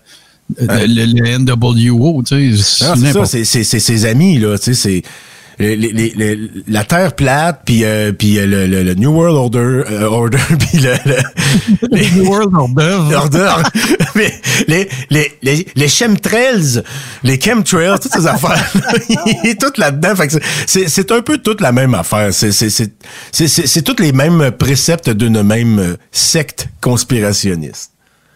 le, le, NWO, tu sais. Ah, c'est ça, c'est ses amis, là, tu sais, c'est les, les, les, la Terre plate, puis euh, puis euh, le, le, New World Order, euh, order puis le, le New World Order, order mais les les les les chemtrails, les chemtrails, toutes ces affaires, il est tout là-dedans. c'est c'est un peu toute la même affaire. C'est c'est c'est c'est c'est toutes les mêmes préceptes d'une même secte conspirationniste.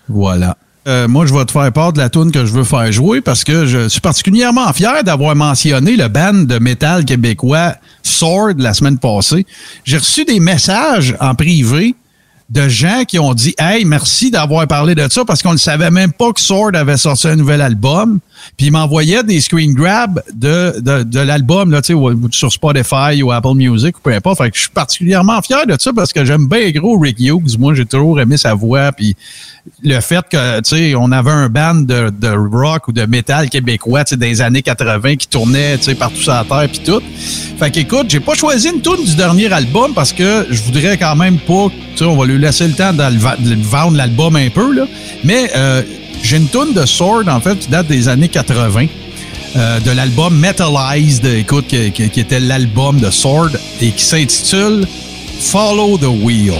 Voilà. Euh, moi, je vais te faire part de la tune que je veux faire jouer parce que je suis particulièrement fier d'avoir mentionné le band de métal québécois Sword la semaine passée. J'ai reçu des messages en privé de gens qui ont dit Hey, merci d'avoir parlé de ça parce qu'on ne savait même pas que Sword avait sorti un nouvel album. Puis il m'envoyait des screen grabs de, de, de l'album là, sur Spotify ou Apple Music ou peu importe. Fait que je suis particulièrement fier de ça parce que j'aime bien gros Rick Hughes. Moi, j'ai toujours aimé sa voix. Puis le fait que, tu sais, on avait un band de, de rock ou de métal québécois, tu sais, les années 80 qui tournait, tu sais, partout sur la terre puis tout. Fait qu'écoute, j'ai pas choisi une tune du dernier album parce que je voudrais quand même pas, tu sais, on va lui laisser le temps de, vendre l'album un peu, là. Mais euh, j'ai une tune de Sword, en fait, qui date des années 80. Euh, de l'album Metalized, écoute, qui était l'album de Sword et qui s'intitule Follow the Wheel.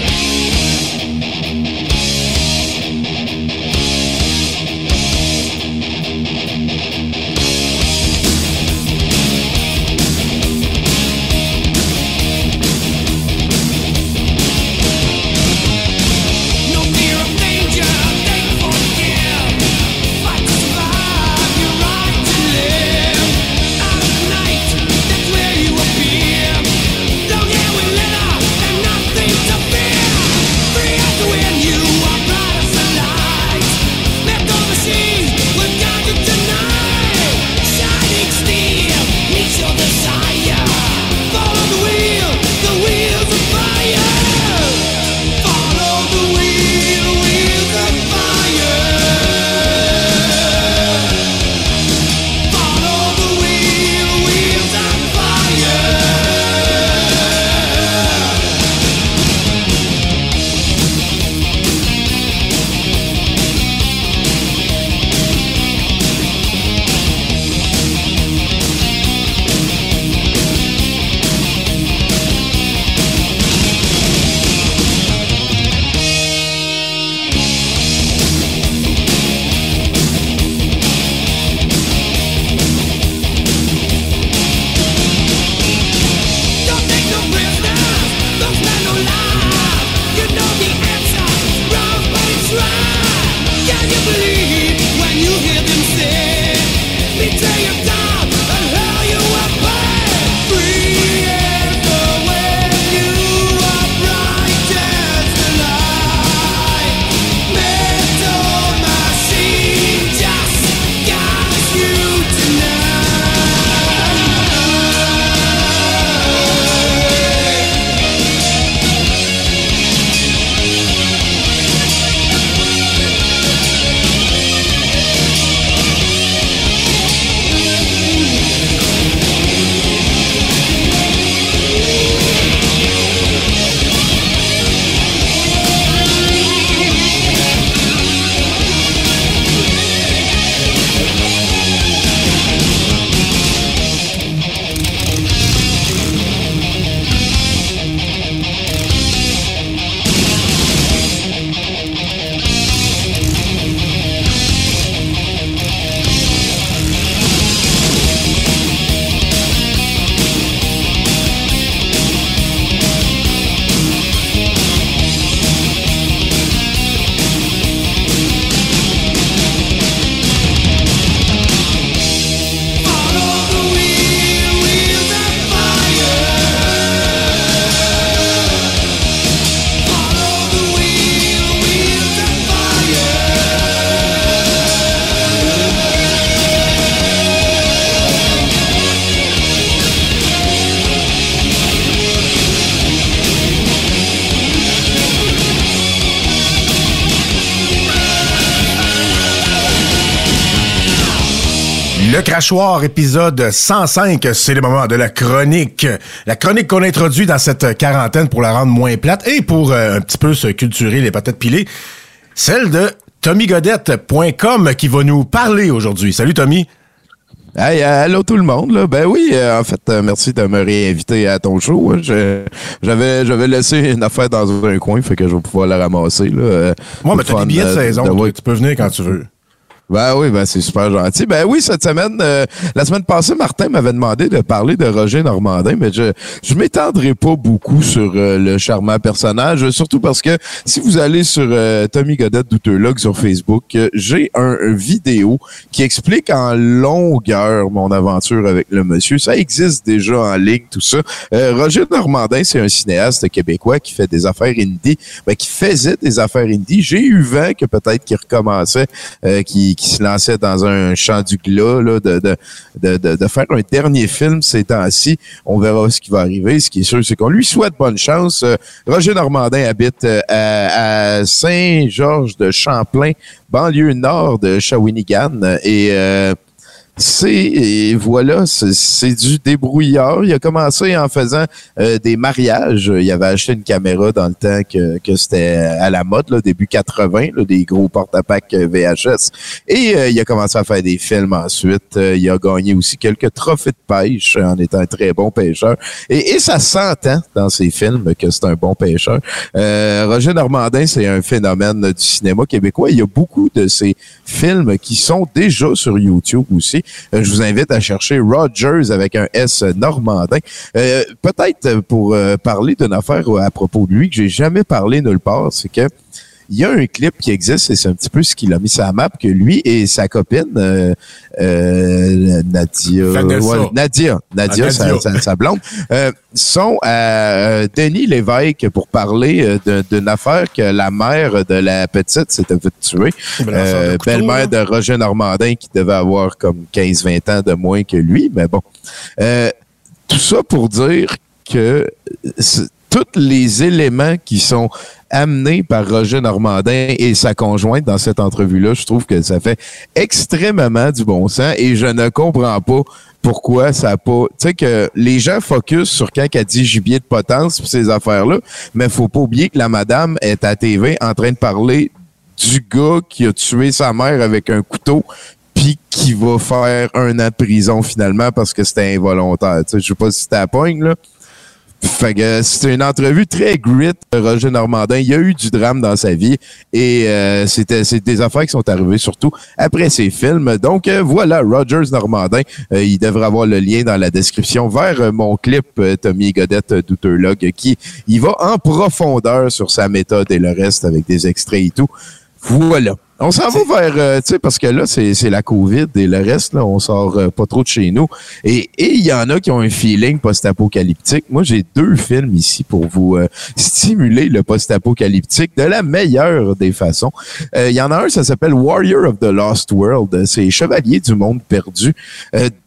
Crachoir, épisode 105, c'est le moment de la chronique. La chronique qu'on introduit dans cette quarantaine pour la rendre moins plate et pour euh, un petit peu se culturer les patates pilées. Celle de TommyGodette.com qui va nous parler aujourd'hui. Salut Tommy. Hey, allô tout le monde. Là. Ben oui, euh, en fait, euh, merci de me réinviter à ton show. Hein. J'avais j'avais laissé une affaire dans un coin, fait que je vais pouvoir la ramasser. Là, Moi, mais t'as des billets de saison. Tu peux venir quand tu veux. Ben oui, ben c'est super gentil. Ben oui, cette semaine, euh, la semaine passée, Martin m'avait demandé de parler de Roger Normandin, mais je je m'étendrai pas beaucoup sur euh, le charmant personnage, surtout parce que si vous allez sur euh, Tommy Godette Douteurlog sur Facebook, j'ai un, vidéo qui explique en longueur mon aventure avec le monsieur. Ça existe déjà en ligne, tout ça. Roger Normandin, c'est un cinéaste québécois qui fait des affaires indie, ben, qui faisait des affaires indie. J'ai eu vent que peut-être qu'il recommençait, qui qui se lançait dans un champ du glas, là, de, de, de, de, faire un dernier film ces temps-ci. On verra ce qui va arriver. Ce qui est sûr, c'est qu'on lui souhaite bonne chance. Euh, Roger Normandin habite euh, à, Saint-Georges de Champlain, banlieue nord de Shawinigan. Et euh, c'est voilà, c'est du débrouillard. Il a commencé en faisant euh, des mariages. Il avait acheté une caméra dans le temps que, que c'était à la mode, là, début 80, là, des gros porte-à-pack VHS. Et euh, il a commencé à faire des films ensuite. Euh, il a gagné aussi quelques trophées de pêche en étant un très bon pêcheur. Et, et ça s'entend dans ses films que c'est un bon pêcheur. Roger Normandin, c'est un phénomène du cinéma québécois. Il y a beaucoup de ces films qui sont déjà sur YouTube aussi. Euh, je vous invite à chercher Rogers avec un S normandin. Euh, peut-être pour euh, parler d'une affaire à propos de lui que j'ai jamais parlé nulle part, c'est que il y a un clip qui existe et c'est un petit peu ce qu'il a mis sur la map que lui et sa copine euh, euh, Nadia, Nadia, Nadia, ah, Sa, blonde, euh, sont à Denis Lévesque pour parler d'une affaire que la mère de la petite s'était fait tuer. Belle-mère de Roger Normandin qui devait avoir comme 15-20 ans de moins que lui, mais bon. tout ça pour dire que tous les éléments qui sont amenés par Roger Normandin et sa conjointe dans cette entrevue-là, je trouve que ça fait extrêmement du bon sens et je ne comprends pas pourquoi ça a pas. Tu sais que les gens focus sur quand elle dit gibier de potence pour ces affaires-là, mais faut pas oublier que la madame est à TV en train de parler du gars qui a tué sa mère avec un couteau puis qui va faire un an de prison finalement parce que c'était involontaire. Tu sais, je sais pas si pogne, là. Fait que c'était une entrevue très grit Roger Normandin. Il y a eu du drame dans sa vie et euh, c'était c'est des affaires qui sont arrivées surtout après ses films. Donc euh, voilà, Rogers Normandin. Euh, il devrait avoir le lien dans la description vers mon clip Tommy Godette Douterlog qui il va en profondeur sur sa méthode et le reste avec des extraits et tout. Voilà. On s'en va vers, euh, tu sais, parce que là, c'est la COVID et le reste, là, on sort euh, pas trop de chez nous. Et il y en a qui ont un feeling post-apocalyptique. Moi, j'ai deux films ici pour vous euh, stimuler le post-apocalyptique de la meilleure des façons. Il y en a un, ça s'appelle Warrior of the Lost World. C'est Chevalier du Monde Perdu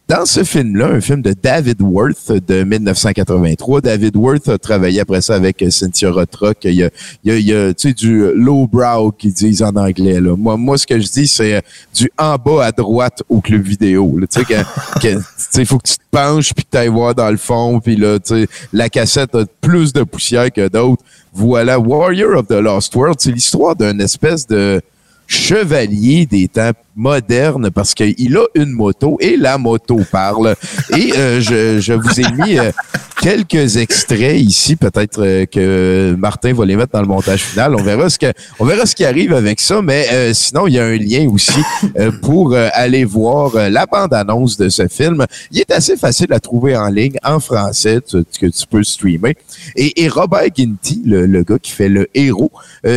dans ce film-là, un film de David Worth de 1983, David Worth a travaillé après ça avec Cynthia Rothrock. Il y a, il y a, tu sais, du lowbrow qu'ils disent en anglais. Là. Moi, moi, ce que je dis, c'est du en bas à droite au club vidéo. Tu sais, il faut que tu te penches puis que tu ailles voir dans le fond. Puis là, tu sais, la cassette a plus de poussière que d'autres. Voilà, Warrior of the Lost World, c'est l'histoire d'une espèce de chevalier des temps modernes parce qu'il a une moto et la moto parle. Et euh, je, je, vous ai mis euh, quelques extraits ici, peut-être euh, que Martin va les mettre dans le montage final. On verra ce que, on verra ce qui arrive avec ça, mais euh, sinon il y a un lien aussi euh, pour aller voir la bande-annonce de ce film. Il est assez facile à trouver en ligne en français que tu peux streamer. Et, et Robert Ginty, le, le, gars qui fait le héros,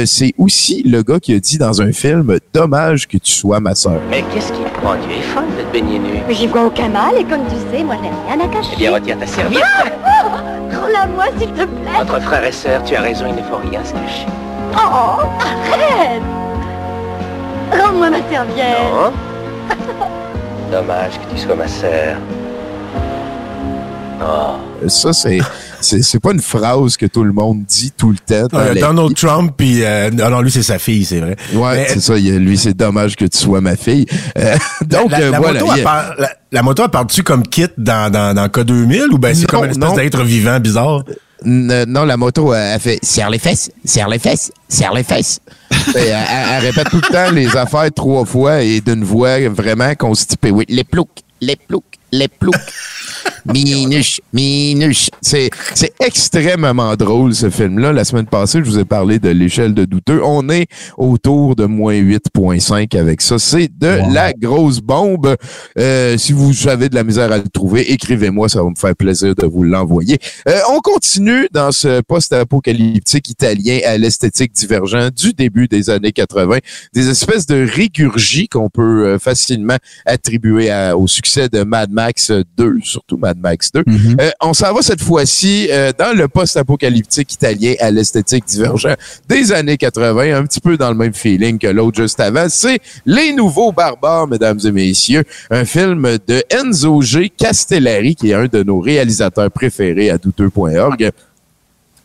c'est aussi le gars qui a dit dans un film "Dommage que tu sois ma sœur". Mais qu'est-ce qui prend Tu es folle de te baigner nu? Mais j'y vois aucun mal et comme tu sais, moi je n'ai rien à cacher. Eh bien retire ta serviette. Rends-la-moi, s'il te plaît. Entre frères et sœurs, tu as raison, il ne faut rien se cacher. Oh, arrête Rends-moi ma serviette. Non. Dommage que tu sois ma sœur. Oh. Ça, c'est c'est c'est pas une phrase que tout le monde dit tout le temps. Euh, Donald. Trump, puis euh, non, non, lui, c'est sa fille, c'est vrai. Ouais, c'est ça. lui, c'est dommage que tu sois ma fille. Euh, donc, la, euh, la voilà. moto, part- la, la moto, elle part-tu comme kit dans, dans, dans K2000 ou ben c'est comme une espèce d'être vivant bizarre? N- non, la moto, elle, fait serre les fesses, serre les fesses, serre les fesses. Elle, elle- elle répète tout le temps les affaires trois fois et d'une voix vraiment constipée. Oui, les ploucs, les ploucs, les ploucs. Minuche, minuche. C'est, c'est extrêmement drôle, ce film-là. La semaine passée, je vous ai parlé de l'échelle de douteux. On est autour de moins 8.5 avec ça. C'est de la grosse bombe. Euh, si vous avez de la misère à le trouver, écrivez-moi, ça va me faire plaisir de vous l'envoyer. Euh, on continue dans ce post-apocalyptique italien à l'esthétique divergent du début des années 80. Des espèces de régurgies qu'on peut euh, facilement attribuer à- au succès de Mad Max 2, surtout Mad Max 2. Euh, on s'en va cette fois-ci euh, dans le post-apocalyptique italien à l'esthétique divergent des années 80, un petit peu dans le même feeling que l'autre juste avant. C'est Les Nouveaux Barbares, mesdames et messieurs, un film de Enzo G. Castellari, qui est un de nos réalisateurs préférés à douteux.org.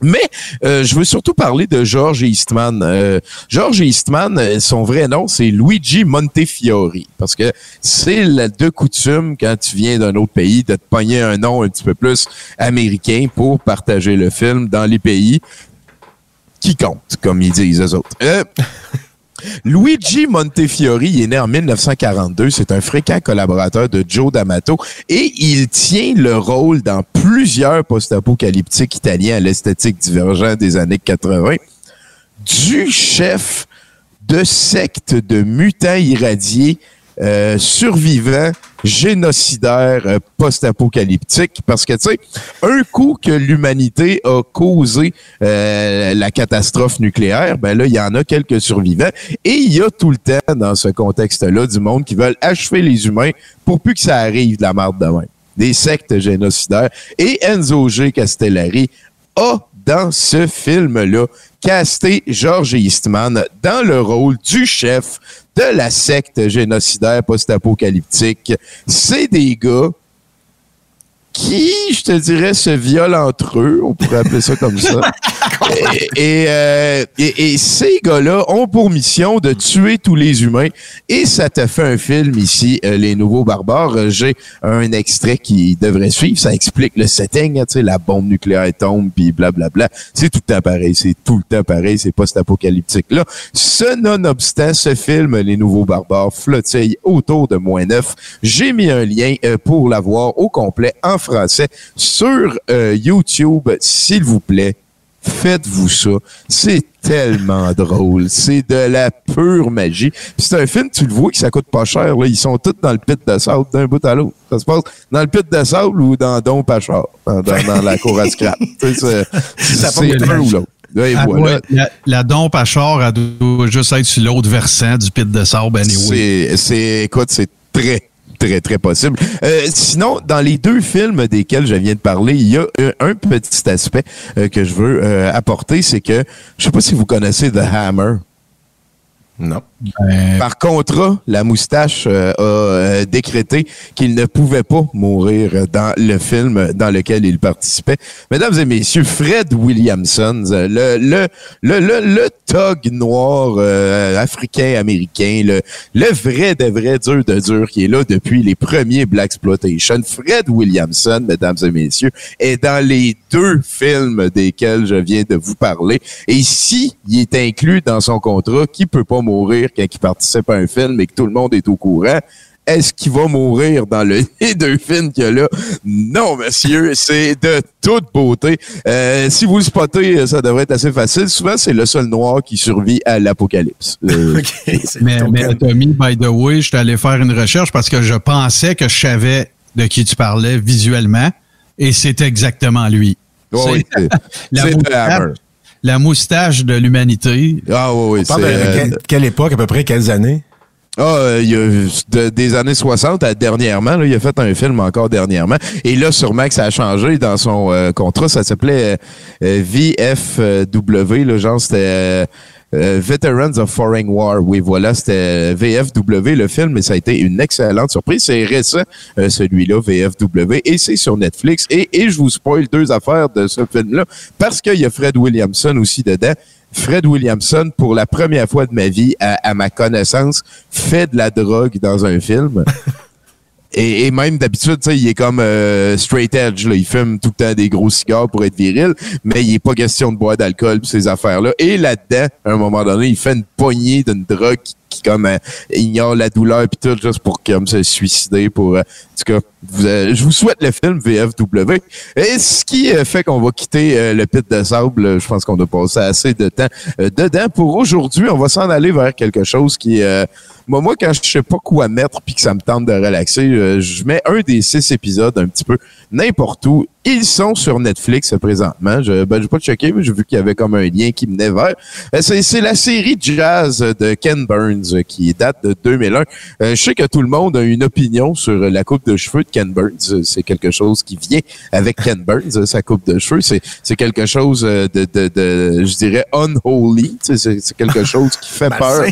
Mais euh, je veux surtout parler de George Eastman. Euh, George Eastman, euh, son vrai nom, c'est Luigi Montefiore. Parce que c'est la de coutume, quand tu viens d'un autre pays, de te pogner un nom un petit peu plus américain pour partager le film dans les pays qui comptent, comme ils disent eux autres. Euh, Luigi Montefiore il est né en 1942. C'est un fréquent collaborateur de Joe D'Amato et il tient le rôle dans plusieurs post-apocalyptiques italiens à l'esthétique divergente des années 80 du chef de secte de mutants irradiés euh, survivants génocidaires euh, post-apocalyptiques. Parce que tu sais un coup que l'humanité a causé euh, la catastrophe nucléaire ben là il y en a quelques survivants. Et il y a tout le temps dans ce contexte-là du monde qui veulent achever les humains pour plus que ça arrive de la merde de même. Des sectes génocidaires. Et Enzo G. Castellari a dans ce film-là casté George Eastman dans le rôle du chef de la secte génocidaire post-apocalyptique. C'est des gars qui, je te dirais, se violent entre eux, on pourrait appeler ça comme ça. et, et, euh, et- et ces gars-là ont pour mission de tuer tous les humains. Et ça te fait un film ici, euh, Les Nouveaux Barbares. Euh, J'ai un extrait qui devrait suivre. Ça explique le setting, hein, tu sais, la bombe nucléaire tombe, puis blablabla. C'est tout le temps pareil. C'est tout le temps pareil. C'est post-apocalyptique. Là, ce nonobstant, ce film, Les Nouveaux Barbares, flottille autour de moins neuf. J'ai mis un lien euh, pour l'avoir au complet en français sur euh, YouTube, s'il vous plaît. Faites-vous ça. C'est tellement drôle. C'est de la pure magie. Puis c'est un film, tu le vois, que ça coûte pas cher. Là. Ils sont tous dans le pit de sable d'un bout à l'autre. Ça se passe dans le pit de sable ou dans Don Pachard, dans, dans, dans la cour à scrap. C'est Ça c'est porte un ou l'autre. Ah, voilà. ouais, la, la dompe à char, elle doit juste être sur l'autre versant du pit de sable, anyway. C'est, c'est, écoute, c'est très, très, très possible. Euh, sinon, dans les deux films desquels je viens de parler, il y a un, un petit aspect euh, que je veux euh, apporter, c'est que, je sais pas si vous connaissez The Hammer. Non. Par contrat, la moustache euh, a euh, décrété qu'il ne pouvait pas mourir dans le film dans lequel il participait. Mesdames et messieurs, Fred Williamson, euh, le le le le, le thug noir euh, africain-américain, le le vrai de vrai dur de dur qui est là depuis les premiers Black Exploitation. Fred Williamson, mesdames et messieurs, est dans les deux films desquels je viens de vous parler. Et si est inclus dans son contrat, qui peut pas mourir quand il participe à un film et que tout le monde est au courant? Est-ce qu'il va mourir dans le, les deux films qu'il y a là? Non, monsieur, c'est de toute beauté. Euh, si vous le spottez, ça devrait être assez facile. Souvent, c'est le seul noir qui survit à l'apocalypse. Euh, mais, mais. Tommy, by the way, je suis allé faire une recherche parce que je pensais que je savais de qui tu parlais visuellement et c'est exactement lui. oui, c'est La. La moustache de l'humanité. Ah oui, oui. On parle c'est, de euh, quelle, époque, à peu près, quelles années? Ah, euh, il y a de- des années 60 à dernièrement, là, il a fait un film encore dernièrement. Et là, sûrement que ça a changé dans son euh, contrat. Ça s'appelait euh, VFW, là, genre c'était euh, Veterans of Foreign War. Oui, voilà, c'était VFW le film, et ça a été une excellente surprise. C'est récent, euh, celui-là, VFW, et c'est sur Netflix. Et, je vous spoil deux affaires de ce film-là, parce qu'il y a Fred Williamson aussi dedans. Fred Williamson, pour la première fois de ma vie, à ma connaissance, fait de la drogue dans un film. Et, et même d'habitude, il est comme euh, straight edge. Là. Il fume tout le temps des gros cigares pour être viril, mais il est pas question de boire d'alcool ces affaires-là. Et là-dedans, à un moment donné, il fait une poignée d'une drogue qui comme euh, ignore la douleur puis tout juste pour comme se suicider pour euh, en tout cas euh, je vous souhaite le film VFW et ce qui euh, fait qu'on va quitter le pit de sable je pense qu'on a passé assez de temps dedans pour aujourd'hui on va s'en aller vers quelque chose qui moi, moi, quand je sais pas quoi mettre puis que ça me tente de relaxer, je mets un des six épisodes un petit peu n'importe où. Ils sont sur Netflix présentement. Je ben, j'ai pas checké, mais j'ai vu qu'il y avait comme un lien qui menait vers. Euh, C'est, c'est la série Jazz de Ken Burns qui date de 2001. Euh, je sais que tout le monde a une opinion sur la coupe de cheveux de Ken Burns. C'est quelque chose qui vient avec Ken Burns, sa coupe de cheveux. C'est, c'est quelque chose de, de, de, je dirais, unholy. C'est, quelque chose qui fait peur.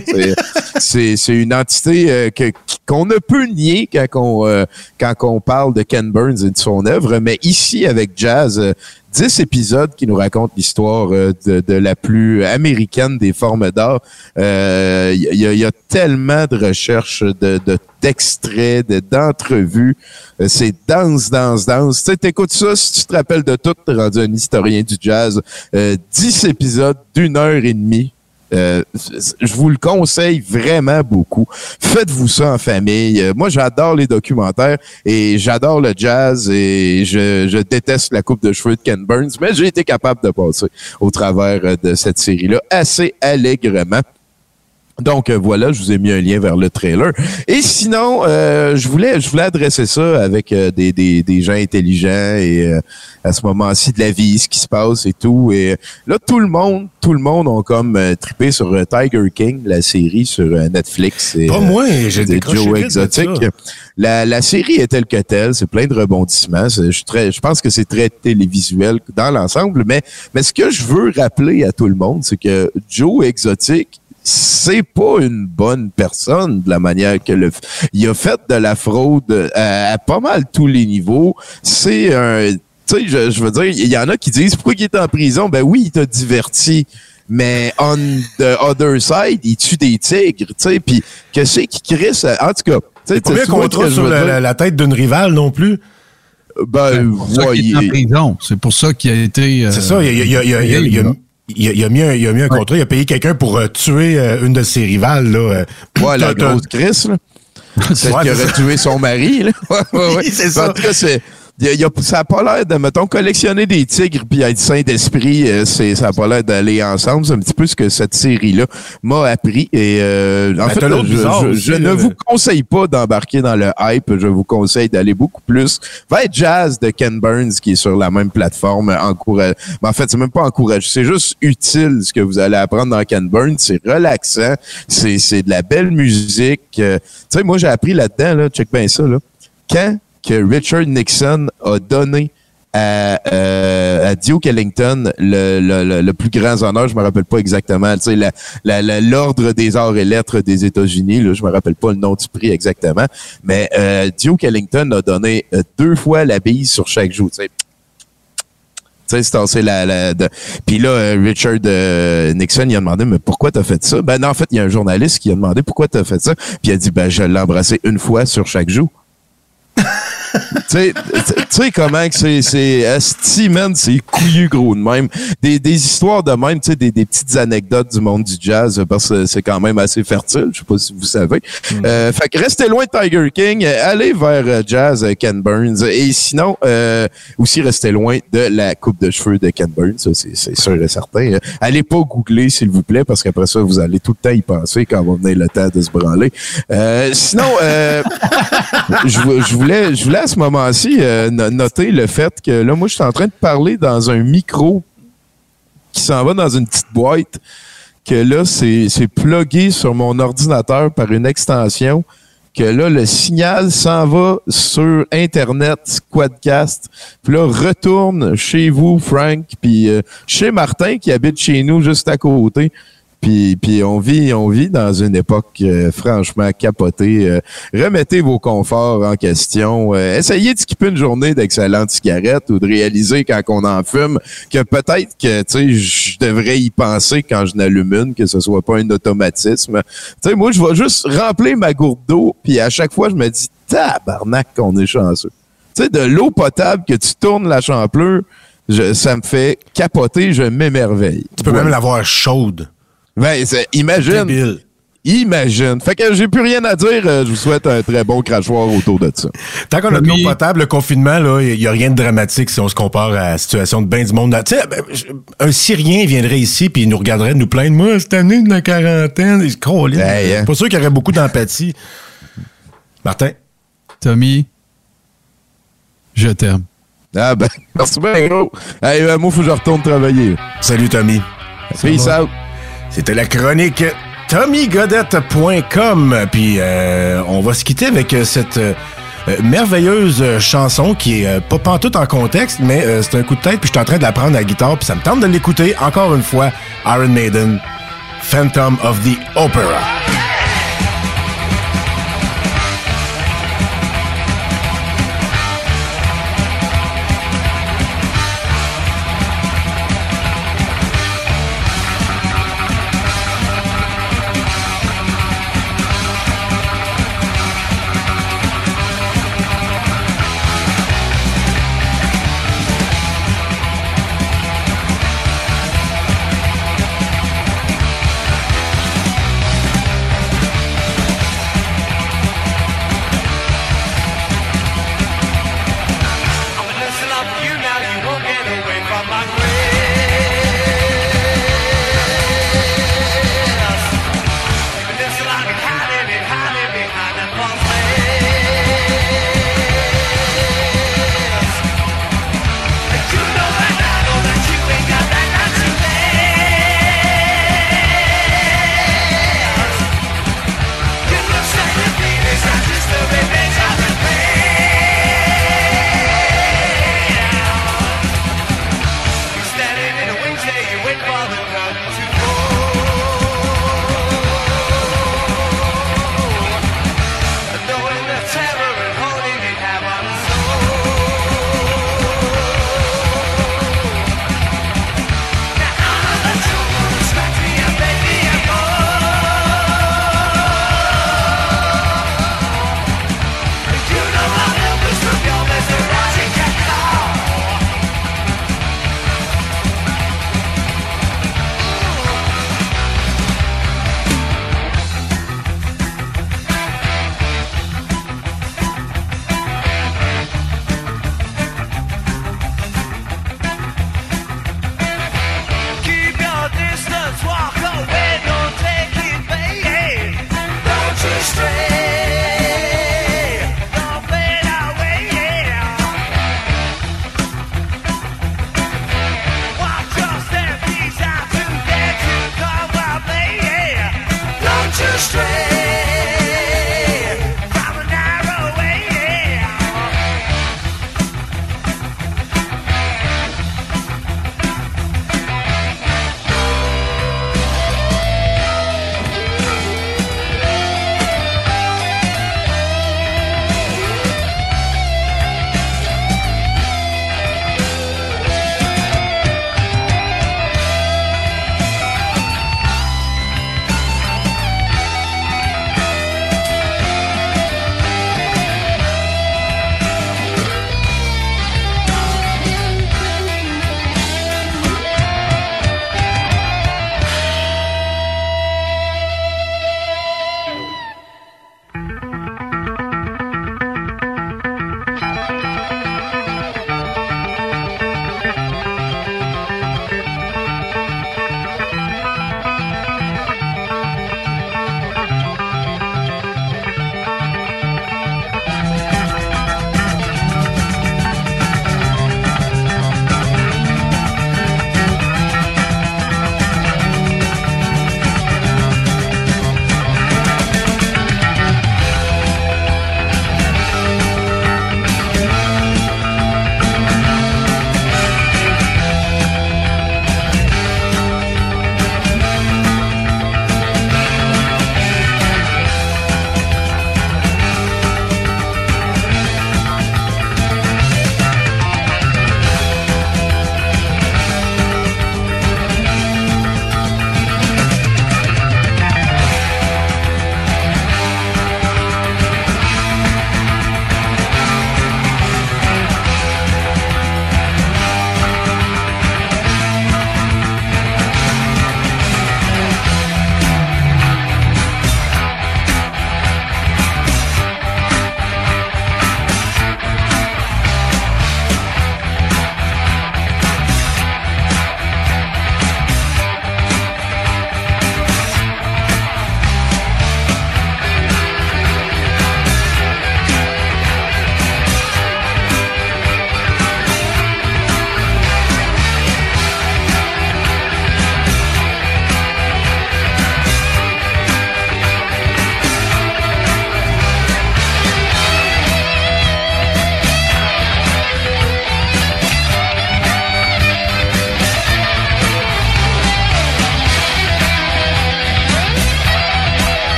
C'est, une entité euh, que, qu'on ne peut nier quand on, quand on parle de Ken Burns et de son œuvre. Mais ici, avec Jazz, euh, 10 épisodes qui nous racontent l'histoire euh, de, la plus américaine des formes d'art. Euh, Il y, a, il y a tellement de recherches, de, de d'extraits, de, d'entrevues. Euh, C'est danse, danse, danse. Tu sais, t'écoutes ça, si tu te rappelles de tout, t'es rendu un historien du jazz. Euh, 10 épisodes d'une heure et demie. Euh, je vous le conseille vraiment beaucoup. Faites-vous ça en famille. Euh, moi, j'adore les documentaires et j'adore le jazz et je, je déteste la coupe de cheveux de Ken Burns, mais j'ai été capable de passer au travers euh, de cette série-là assez allègrement. Donc euh, voilà, je vous ai mis un lien vers le trailer. Et sinon, euh, je voulais je voulais adresser ça avec euh, des, des, des gens intelligents et euh, à ce moment-ci de la vie, ce qui se passe et tout. Et euh, là, tout le monde, tout le monde ont comme euh, trippé sur Tiger King, la série sur Netflix. Et, Pas moi, j'ai de Joe de Exotic. La, la série est telle que telle, c'est plein de rebondissements. Je, très, je pense que c'est très télévisuel dans l'ensemble, mais, mais ce que je veux rappeler à tout le monde, c'est que Joe Exotic, c'est pas une bonne personne de la manière que le il a fait de la fraude à, à pas mal tous les niveaux. C'est un tu sais, je, je veux dire, il y en a qui disent pourquoi il est en prison? Ben oui, il t'a diverti. Mais on the other side, il tue des tigres, tu sais, puis que c'est qui crée ça? En tout cas, tu sais, Pas je sur la, la- tête d'une rivale non plus. Ben, C'est pour ça qu'il est en prison. C'est pour ça qu'il a été. euh, C'est ça, il a, il a- il a- il a- il a- il a- il a mis un, il a mis un contrat, il a payé quelqu'un pour euh, tuer euh, une de ses rivales. Là. euh. Ouais, la grosse Chris, là. Celle Ouais, qui c'est aurait tué son mari, là. Ouais, ouais, ouais. Oui, c'est En ça. tout cas, c'est. Y a- y a- ça n'a pas l'air de, mettons, collectionner des tigres puis être saint d'esprit, euh, c'est, ça n'a pas l'air d'aller ensemble. C'est un petit peu ce que cette série-là m'a appris. Et euh, en Ben, fait, je, bizarre je- je ne là. vous conseille pas d'embarquer dans le hype. Je vous conseille d'aller beaucoup plus vers Jazz de Ken Burns, qui est sur la même plateforme. Encourage... Mais en fait, c'est même pas encouragé. C'est juste utile ce que vous allez apprendre dans Ken Burns. C'est relaxant. C'est, c'est de la belle musique. Euh, tu sais, moi, j'ai appris là-dedans, là, check bien ça, là. Quand que Richard Nixon a donné à, euh, à Duke Ellington le, plus grand honneur, je me rappelle pas exactement, tu sais, l'ordre des arts et lettres des États-Unis, là, je me rappelle pas le nom du prix exactement, mais euh, Duke Ellington a donné euh, deux fois la sur chaque joue, tu sais. C'est la, la de- Puis là, euh, Richard euh, Nixon, il a demandé, mais pourquoi t'as fait ça? Ben non, en fait, il y a un journaliste qui a demandé pourquoi t'as fait ça. Puis il a dit, ben je l'ai embrassé une fois sur chaque joue. Tu sais, tu sais comment que c'est, c'est, man, c'est couillu gros de même. Des, des histoires de même, tu sais, des, des petites anecdotes du monde du jazz, parce que c'est quand même assez fertile, je sais pas si vous savez. Euh, fait que restez loin de Tiger King, euh, allez vers euh, jazz euh, Ken Burns, et sinon, euh, aussi restez loin de la coupe de cheveux de Ken Burns, c'est, sûr et certain. Allez pas googler, s'il vous plaît, parce qu'après ça, vous allez tout le temps y penser quand va venir le temps de se branler. Euh, sinon, euh, je, vou- je voulais, je voulais à ce moment-ci euh, no- noter le fait que là, moi, je suis en train de parler dans un micro qui s'en va dans une petite boîte, que là, c'est plugué sur mon ordinateur par une extension, que là, le signal s'en va sur Internet, Quadcast, puis là, retourne chez vous, Frank, puis euh, chez Martin, qui habite chez nous juste à côté, Puis, puis on vit, on vit dans une époque euh, franchement capotée. Euh, remettez vos conforts en question. Euh, essayez de skipper une journée d'excellentes cigarettes ou de réaliser quand on en fume que peut-être que tu sais je devrais y penser quand je n'allume une, que ce soit pas un automatisme. Tu sais, moi je vais juste remplir ma gourde d'eau, puis à chaque fois je me dis tabarnak qu'on est chanceux. Tu sais, de l'eau potable que tu tournes la champleur, je- ça me fait capoter, je m'émerveille. Tu peux même l'avoir chaude. Ben, c'est- imagine. Débile. Imagine. Fait que j'ai plus rien à dire. euh, Je vous souhaite un très bon crachoir autour de ça. Tant qu'on a de l'eau potable, le confinement, il n'y a rien de dramatique si on se compare à la situation de bien du monde. Tu sais, ben, je- un Syrien viendrait ici puis il nous regarderait nous plaindre. Moi, cette année de la quarantaine, il se crôle. Hey, hein. Pas sûr qu'il y aurait beaucoup d'empathie. Martin? Tommy, je t'aime. Ah ben, merci bien, gros. Hey, euh, moi, faut que je retourne travailler. Salut, Tommy. Peace out. C'était la chronique tommygodette.com. Puis euh, on va se quitter avec cette euh, merveilleuse chanson qui est euh, pas pantoute en contexte, mais euh, c'est un coup de tête. Puis je suis en train de la prendre à la guitare. Puis ça me tente de l'écouter encore une fois. Iron Maiden, Phantom of the Opera.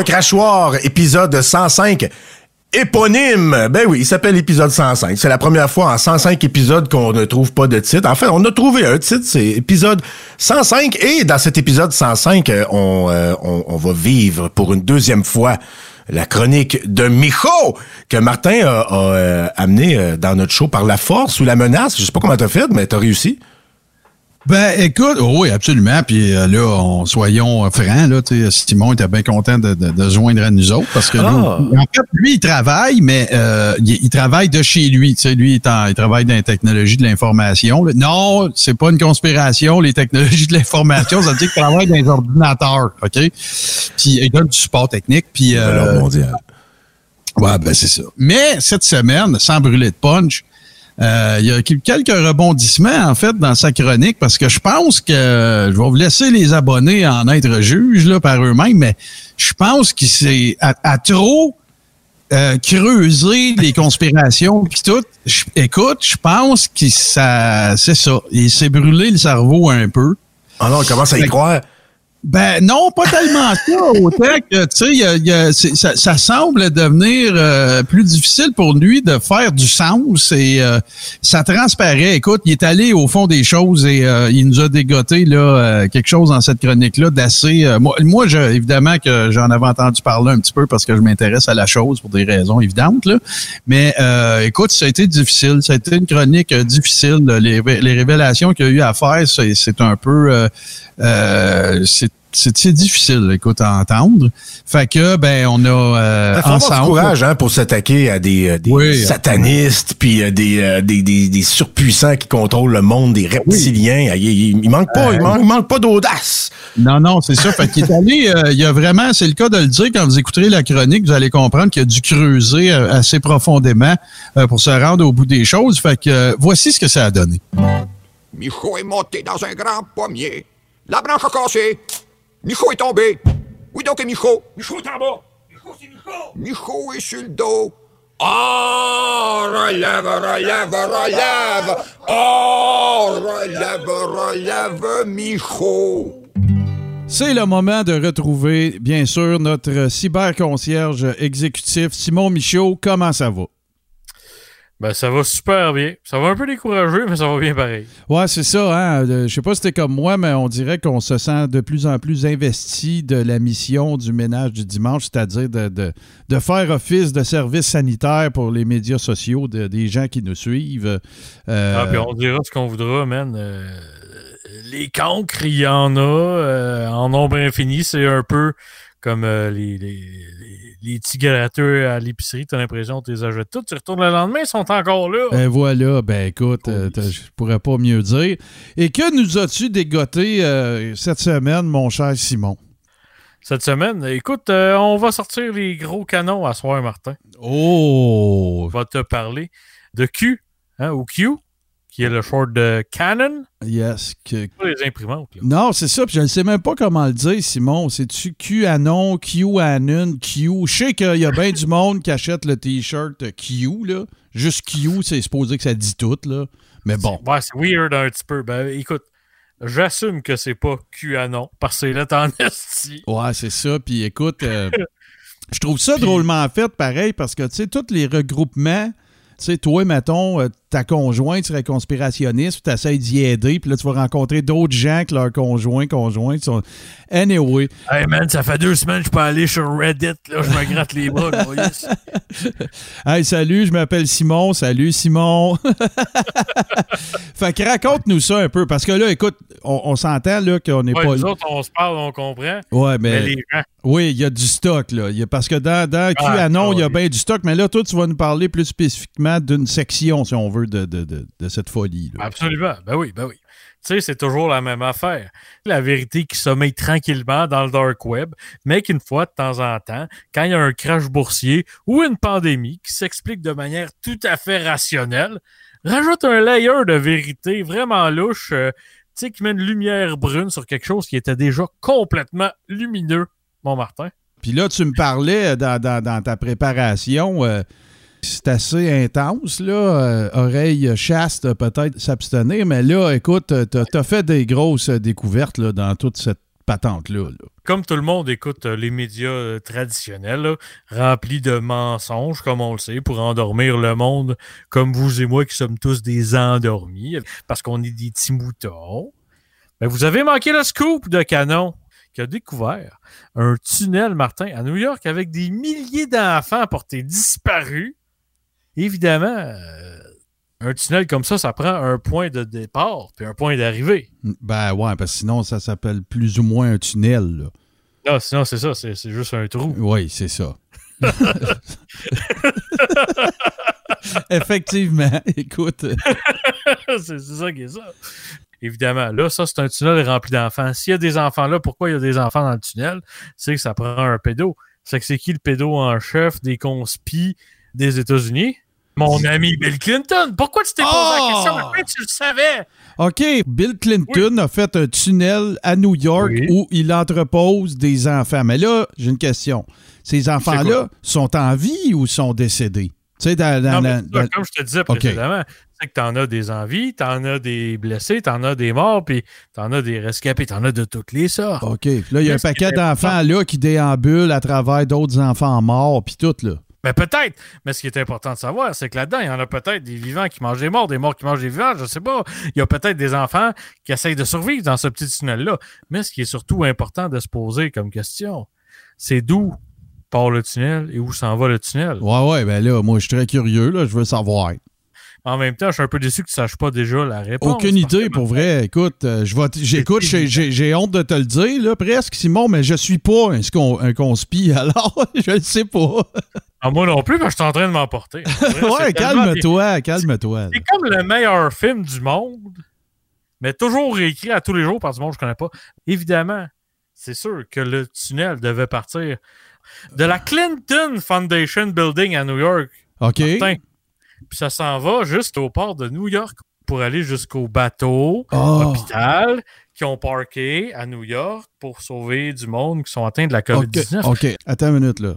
Le crachoir, épisode 105. Éponyme! Ben oui, il s'appelle épisode 105. C'est la première fois en 105 épisodes qu'on ne trouve pas de titre. En fait, on a trouvé un titre, c'est épisode 105. Et dans cet épisode 105, euh, on, euh, on, va vivre pour une deuxième fois la chronique de Micho que Martin a, euh, amené dans notre show par la force ou la menace. Je sais pas comment t'as fait, mais t'as réussi. Ben, écoute, oh oui, absolument. Puis euh, là, on- soyons francs, là, Simon était bien content de, de, de se joindre à nous autres parce que Ah. nous- en fait, lui, il travaille, mais euh, il, il travaille de chez lui. Tu sais, lui, il, est en- il travaille dans les technologies de l'information. Non, c'est pas une conspiration, les technologies de l'information, ça veut dire qu'il travaille dans les ordinateurs, OK? Puis il donne du support technique. Puis, euh, Alors, mondial. Ouais, ben c'est ça. Mais cette semaine, sans brûler de punch, euh, il y a quel- quelques rebondissements, en fait, dans sa chronique, parce que je pense que je vais vous laisser les abonnés en être juges là, par eux-mêmes, mais je pense qu'il s'est à, à trop euh, creuser les conspirations puis tout. Je- écoute, je pense qu'il ça c'est ça. Il s'est brûlé le cerveau un peu. Ah non, on commence à y croire. Ben non, pas tellement ça. Autant que, tu sais, il y a- il y a- c'est- ça, ça semble devenir euh, plus difficile pour lui de faire du sens et euh, ça transparaît. Écoute, il est allé au fond des choses et euh, il nous a dégoté là euh, quelque chose dans cette chronique-là d'assez... euh, moi, moi je, évidemment que j'en avais entendu parler un petit peu parce que je m'intéresse à la chose pour des raisons évidentes. Là. Mais euh, écoute, ça a été difficile. Ça a été une chronique difficile. Les, les révélations qu'il y a eu à faire, c'est c'est un peu... euh, euh, c'est c'est difficile, écoute, à entendre. Fait que, ben, on a euh, Il faut avoir du ensemble... courage hein, pour s'attaquer à des, euh, des Oui. satanistes, puis euh, des, euh, des, des, des surpuissants qui contrôlent le monde, des reptiliens. Il, il- il manque pas, il manque, il manque pas d'audace. Non, non, c'est ça. Fait qu'il est allé, euh, il y a vraiment, c'est le cas de le dire, quand vous écouterez la chronique, vous allez comprendre qu'il a dû creuser euh, assez profondément euh, pour se rendre au bout des choses. Fait que euh, voici ce que ça a donné. Michaud est monté dans un grand pommier. La branche a cassé. Michaud est tombé. Oui, donc, est Michaud. Michaud est en bas. Michaud, c'est Michaud. Michaud est sur le dos. Oh, relève, relève, relève. Oh, relève, relève, Michaud. C'est le moment de retrouver, bien sûr, notre cyberconcierge exécutif, Simon Michaud. Comment ça va? Ben, ça va super bien. Ça va un peu décourager, mais ça va bien pareil. Ouais, c'est ça. Hein? Euh, Je sais pas si c'était comme moi, mais on dirait qu'on se sent de plus en plus investi de la mission du ménage du dimanche, c'est-à-dire de, de, de faire office de service sanitaire pour les médias sociaux de- des gens qui nous suivent. Euh, Ah, puis on dira ce qu'on voudra, man. Euh, les cancres, il y en a euh, en nombre infini. C'est un peu comme les, les, les, les petits gratteux à l'épicerie. T'as l'impression que tu les achètes tous. Tu retournes le lendemain, ils sont encore là. Ben voilà, ben écoute, euh, je pourrais pas mieux dire. Et que nous as-tu dégoté euh, cette semaine, mon cher Simon? Cette semaine, écoute, euh, on va sortir les gros canons à soir, Martin. Oh! On va te parler de Q, hein, ou Q, qui est le short de Canon? Yes. Que... Pas les imprimantes, là. Non, c'est ça, puis je ne sais même pas comment le dire, Simon. C'est-tu QAnon, QAnon, Q? Je sais qu'il y a bien du monde qui achète le T-shirt Q, là. Juste Q, c'est supposé que ça dit tout, là. Mais bon. Ouais, c'est weird un petit peu. Ben, écoute, j'assume que c'est pas QAnon, parce que c'est là en esti. Ouais, c'est ça. Puis écoute, euh, je trouve ça drôlement fait, pareil, parce que, tu sais, tous les regroupements, tu sais, toi, mettons, euh, ta conjointe serait conspirationniste, tu essaies d'y aider, puis là, tu vas rencontrer d'autres gens que leurs conjoints, conjointes sont... Anyway. Hey man, ça fait deux semaines que je peux aller sur Reddit, là, je me gratte les bras. Hey, salut, je m'appelle Simon. Salut, Simon. fait que raconte-nous ça un peu, parce que là, écoute, on, on s'entend, là, qu'on n'est Ouais, pas... nous autres, on se parle, on comprend. Ouais, Mais mais... les gens, Oui, il y a du stock, là. Y a- parce que dans, dans Ah, QAnon, il y a oui. bien du stock, mais là, toi, tu vas nous parler plus spécifiquement d'une section, si on veut, de, de, de, de cette folie. là. absolument. Ben oui, ben oui. Tu sais, c'est toujours la même affaire. La vérité qui sommeille tranquillement dans le dark web, mais qu'une fois, de temps en temps, quand il y a un crash boursier ou une pandémie qui s'explique de manière tout à fait rationnelle, rajoute un layer de vérité vraiment louche, euh, tu sais, qui met une lumière brune sur quelque chose qui était déjà complètement lumineux, mon Martin. Puis là, tu me parlais euh, dans, dans- dans ta préparation, euh, c'est assez intense, là. euh, oreille chaste, peut-être s'abstenir, mais là, écoute, t'as as fait des grosses découvertes là, dans toute cette patente-là. là. Comme tout le monde écoute euh, les médias euh, traditionnels, remplis de mensonges, comme on le sait, pour endormir le monde, comme vous et moi qui sommes tous des endormis, parce qu'on est des petits moutons. Ben, vous avez manqué le scoop de Canon qui a découvert un tunnel, Martin, à New York avec des milliers d'enfants portés disparus. Évidemment, euh, un tunnel comme ça, ça prend un point de départ puis un point d'arrivée. Ben ouais, parce que sinon, ça s'appelle plus ou moins un tunnel. là. Non, sinon, c'est ça, c'est c'est juste un trou. Oui, c'est ça. Effectivement, écoute. c'est c'est ça qui est ça. Évidemment, là, ça, c'est un tunnel rempli d'enfants. S'il y a des enfants là, pourquoi il y a des enfants dans le tunnel? C'est que ça prend un pédo. C'est que c'est qui le pédo en chef des conspis des États-Unis? Mon ami Bill Clinton. Pourquoi tu t'es posé Oh! la question? Martin, tu le savais? OK, Bill Clinton a fait un tunnel à New York Oui. où il entrepose des enfants. Mais là, j'ai une question. Ces enfants-là sont en vie ou sont décédés? Tu sais, dans, dans Non, la- mais ça, dans- comme je te disais précédemment, c'est que t'en as des envies, t'en as des blessés, t'en as des morts, puis t'en as des rescapés, t'en as de toutes les sortes. OK. Là, il y a un paquet d'enfants là qui déambulent à travers d'autres enfants morts, puis tout, là. Ben peut-être, mais ce qui est important de savoir, c'est que là-dedans, il y en a peut-être des vivants qui mangent des morts, des morts qui mangent des vivants, je sais pas. Il y a peut-être des enfants qui essayent de survivre dans ce petit tunnel-là. Mais ce qui est surtout important de se poser comme question, c'est d'où part le tunnel et où s'en va le tunnel? Ouais, ouais, ben là, moi, je suis très curieux, là, je veux savoir. En même temps, je suis un peu déçu que tu saches pas déjà la réponse. Aucune idée, pour vrai. Écoute, euh, je j'écoute, j'ai- honte de te le dire, là, presque, Simon, mais je suis pas un, un conspi, alors je le sais pas. Ah, moi non plus, parce que je suis en train de m'emporter. ouais, calme-toi, calme-toi. C'est comme le meilleur film du monde, mais toujours réécrit à tous les jours par du monde que je connais pas. Évidemment, c'est sûr que le tunnel devait partir de la Clinton Foundation Building à New York. OK. Martin. Puis ça s'en va jusqu'au port de New York pour aller jusqu'au bateau, Oh. hôpital, qui ont parké à New York pour sauver du monde qui sont atteints de la OK, COVID-19. OK. Attends une minute, là.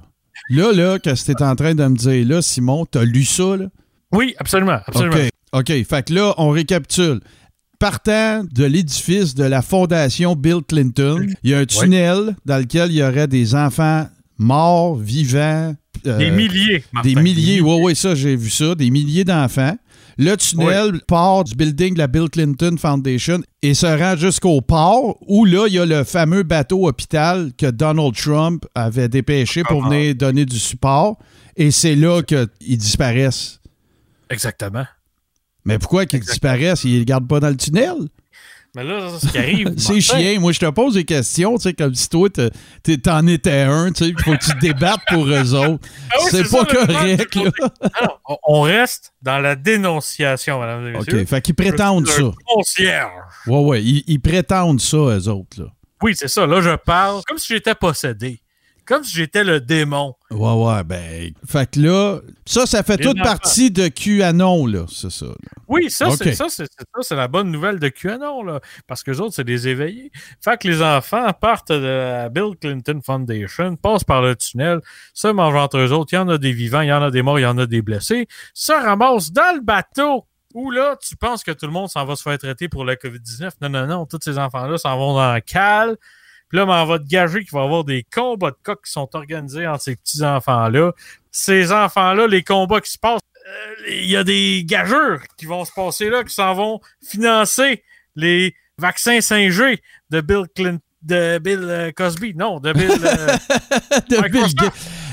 Là, là, qu'est-ce que tu es en train de me dire, là, Simon, t'as lu ça, là? Oui, absolument, absolument. OK. OK. Fait que là, on récapitule. Partant de l'édifice de la fondation Bill Clinton, il y a un tunnel dans lequel il y aurait des enfants morts, vivants. Euh, Des milliers, Martin. Des milliers, oui, oui, ça, j'ai vu ça. Des milliers d'enfants. Le tunnel part du building de la Bill Clinton Foundation et se rend jusqu'au port où là, il y a le fameux bateau hôpital que Donald Trump avait dépêché pour Ah. venir donner du support. Et c'est là qu'ils disparaissent. Exactement. Mais pourquoi qu'ils disparaissent? Ils ne les gardent pas dans le tunnel? Mais là, ce qui arrive. C'est chien. Moi, je te pose des questions, tu sais, comme si toi, t'en étais un, tu sais, il faut que tu te débattes pour eux autres. Ah oui, c'est pas ça, correct, là. Alors, on- reste dans la dénonciation, mesdames et messieurs. OK, fait qu'ils prétendent ça. concierge. Ouais, ouais, ils, ils prétendent ça, eux autres, là. Oui, c'est ça. Là, je parle comme si j'étais possédé. Comme si j'étais le démon. Ouais, ouais, ben. Fait que là, ça, ça fait toute partie de QAnon, là, c'est ça. là. Oui, ça, OK. c'est ça, c'est c'est ça, c'est la bonne nouvelle de QAnon, là. Parce que les autres, c'est des éveillés. Fait que les enfants partent de la Bill Clinton Foundation, passent par le tunnel, se mangent entre eux autres. Il y en a des vivants, il y en a des morts, il y en a des blessés. Se ramassent dans le bateau. Où là, tu penses que tout le monde s'en va se faire traiter pour la COVID-19. Non, non, non. Tous ces enfants-là s'en vont dans la cale. Puis là, ben, on va te gager qu'il va y avoir des combats de coqs qui sont organisés entre ces petits-enfants-là. Ces enfants-là, les combats qui se passent, euh, il y a des gageurs qui vont se passer là, qui s'en vont financer les vaccins 5G de Bill Clinton. De Bill euh, Cosby, non, de Bill. euh, De. Bill.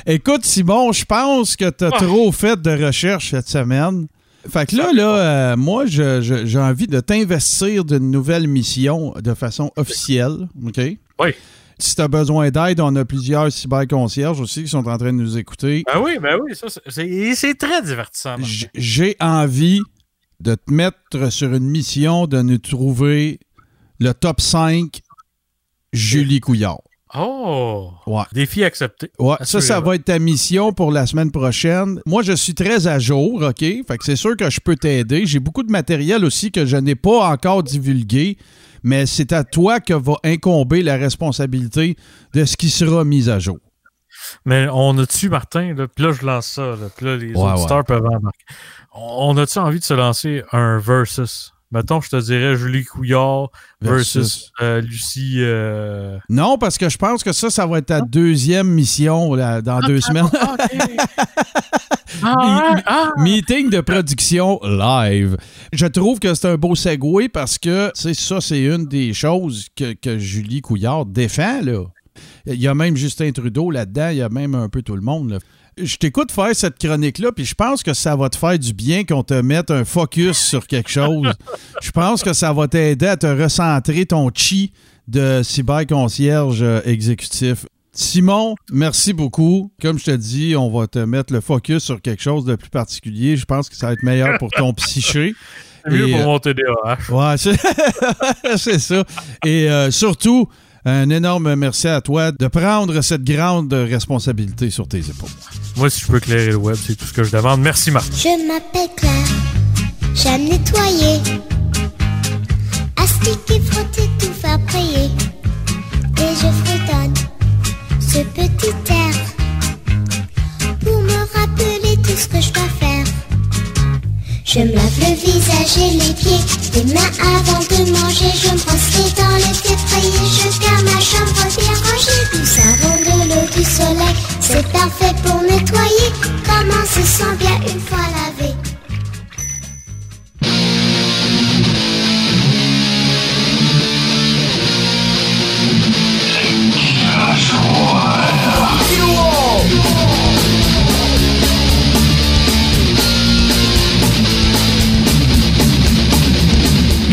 Écoute, Simon, je pense que tu as Ah. trop fait de recherche cette semaine. Fait que là, là, euh, moi, j'ai envie de t'investir d'une nouvelle mission de façon officielle. OK? Oui. Si tu as besoin d'aide, on a plusieurs cyberconcierges aussi qui sont en train de nous écouter. ben oui, ben oui, ça, c'est- très divertissant. J'ai envie de te mettre sur une mission de nous trouver le top 5 Julie Couillard. Oh! Ouais. Défi accepté. Ouais, ça, ça va être ta mission pour la semaine prochaine. Moi, je suis très à jour, OK? Fait que c'est sûr que je peux t'aider. J'ai beaucoup de matériel aussi que je n'ai pas encore divulgué, mais c'est à toi que va incomber la responsabilité de ce qui sera mis à jour. Mais on a-tu, Martin, là, puis là, je lance ça, là, puis là, les Ouais, auditeurs peuvent embarquer. On a-tu envie de se lancer un versus? Mettons, je te dirais Julie Couillard versus, Versus. euh, Lucie. euh, Non, parce que je pense que ça, ça va être ta deuxième mission là, dans deux semaines. Ah, ah, Meeting de production live. Je trouve que c'est un beau segue parce que tu sais, ça, c'est une des choses que, que Julie Couillard défend. Là. Il y a même Justin Trudeau là-dedans, il y a même un peu tout le monde. là. Je t'écoute faire cette chronique-là, puis je pense que ça va te faire du bien qu'on te mette un focus sur quelque chose. Je pense que ça va t'aider à te recentrer ton chi de cyberconcierge euh, exécutif. Simon, merci beaucoup. Comme je te dis, on va te mettre le focus sur quelque chose de plus particulier. Je pense que ça va être meilleur pour ton psyché. c'est mieux pour euh, mon TDAH. Ouais, c'est c'est ça. Et euh, surtout, un énorme merci à toi de prendre cette grande responsabilité sur tes épaules. Moi, si je peux éclairer le web, c'est tout ce que je demande. Merci, Marc. Je m'appelle Claire, j'aime nettoyer, astiquer, frotter, tout faire prier. Et je fredonne ce petit air pour me rappeler tout ce que je dois faire. Je me lave le visage et les pieds, les mains avant de manger. Je me brosse les dents, les pieds frayés. Je garde ma chambre bien rangée. Du savon, de l'eau, du soleil, c'est parfait pour nettoyer. Comment se sent bien une fois lavé?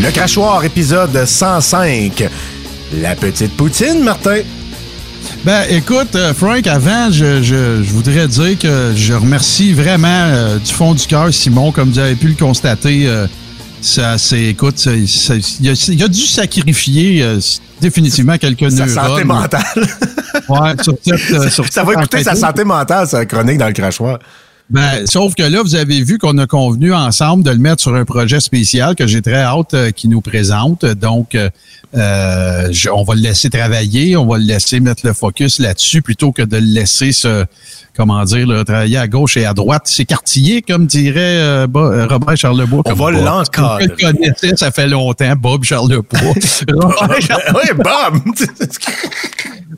Le crachoir, épisode 105. La petite poutine, Martin. Ben, écoute, euh, Frank, avant, je, je- je voudrais dire que je remercie vraiment euh, du fond du cœur Simon, comme vous avez pu le constater. euh, ça, c'est, écoute, il, a, a dû sacrifier définitivement quelques Sa santé mentale. Ouais, sur cette, sur Ça va écouter sa santé mentale, sa chronique dans le crachoir. Ben, sauf que là, vous avez vu qu'on a convenu ensemble de le mettre sur un projet spécial que j'ai très hâte euh, qu'il nous présente. Donc, euh, euh, on va le laisser travailler, on va le laisser mettre le focus là-dessus plutôt que de le laisser se, comment dire, là, travailler à gauche et à droite, s'écartiller, comme dirait euh, euh, Robert Charlebois. On va Bob. l'encadrer. Je le connaissais, ça fait longtemps, Bob Charlebois. Robert Charlebois. oui, Bob!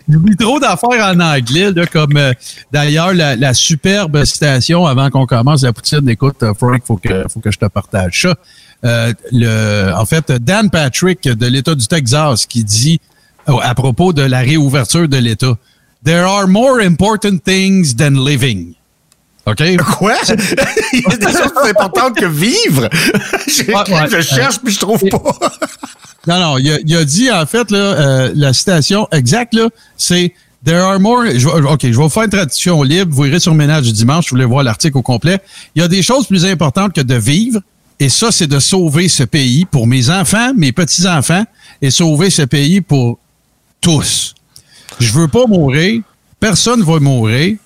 J'oublie trop d'affaires en anglais, là, comme euh, d'ailleurs la, la superbe citation avant qu'on commence la poutine. Écoute, Frank, faut que faut que je te partage ça. Euh, le, en fait, Dan Patrick de l'État du Texas qui dit à propos de la réouverture de l'État, There are more important things than living. OK? Quoi? Il y a des choses plus importantes que vivre. Je, Ouais, ouais. je cherche puis je trouve pas. Non, non, il a, il a dit en fait là, euh, la citation exacte c'est There are more. je ok, je vais vous faire une traduction libre. Vous irez sur Ménage du dimanche. Je voulais voir l'article au complet. Il y a des choses plus importantes que de vivre. Et ça, c'est de sauver ce pays pour mes enfants, mes petits-enfants, et sauver ce pays pour tous. Je veux pas mourir. Personne va mourir.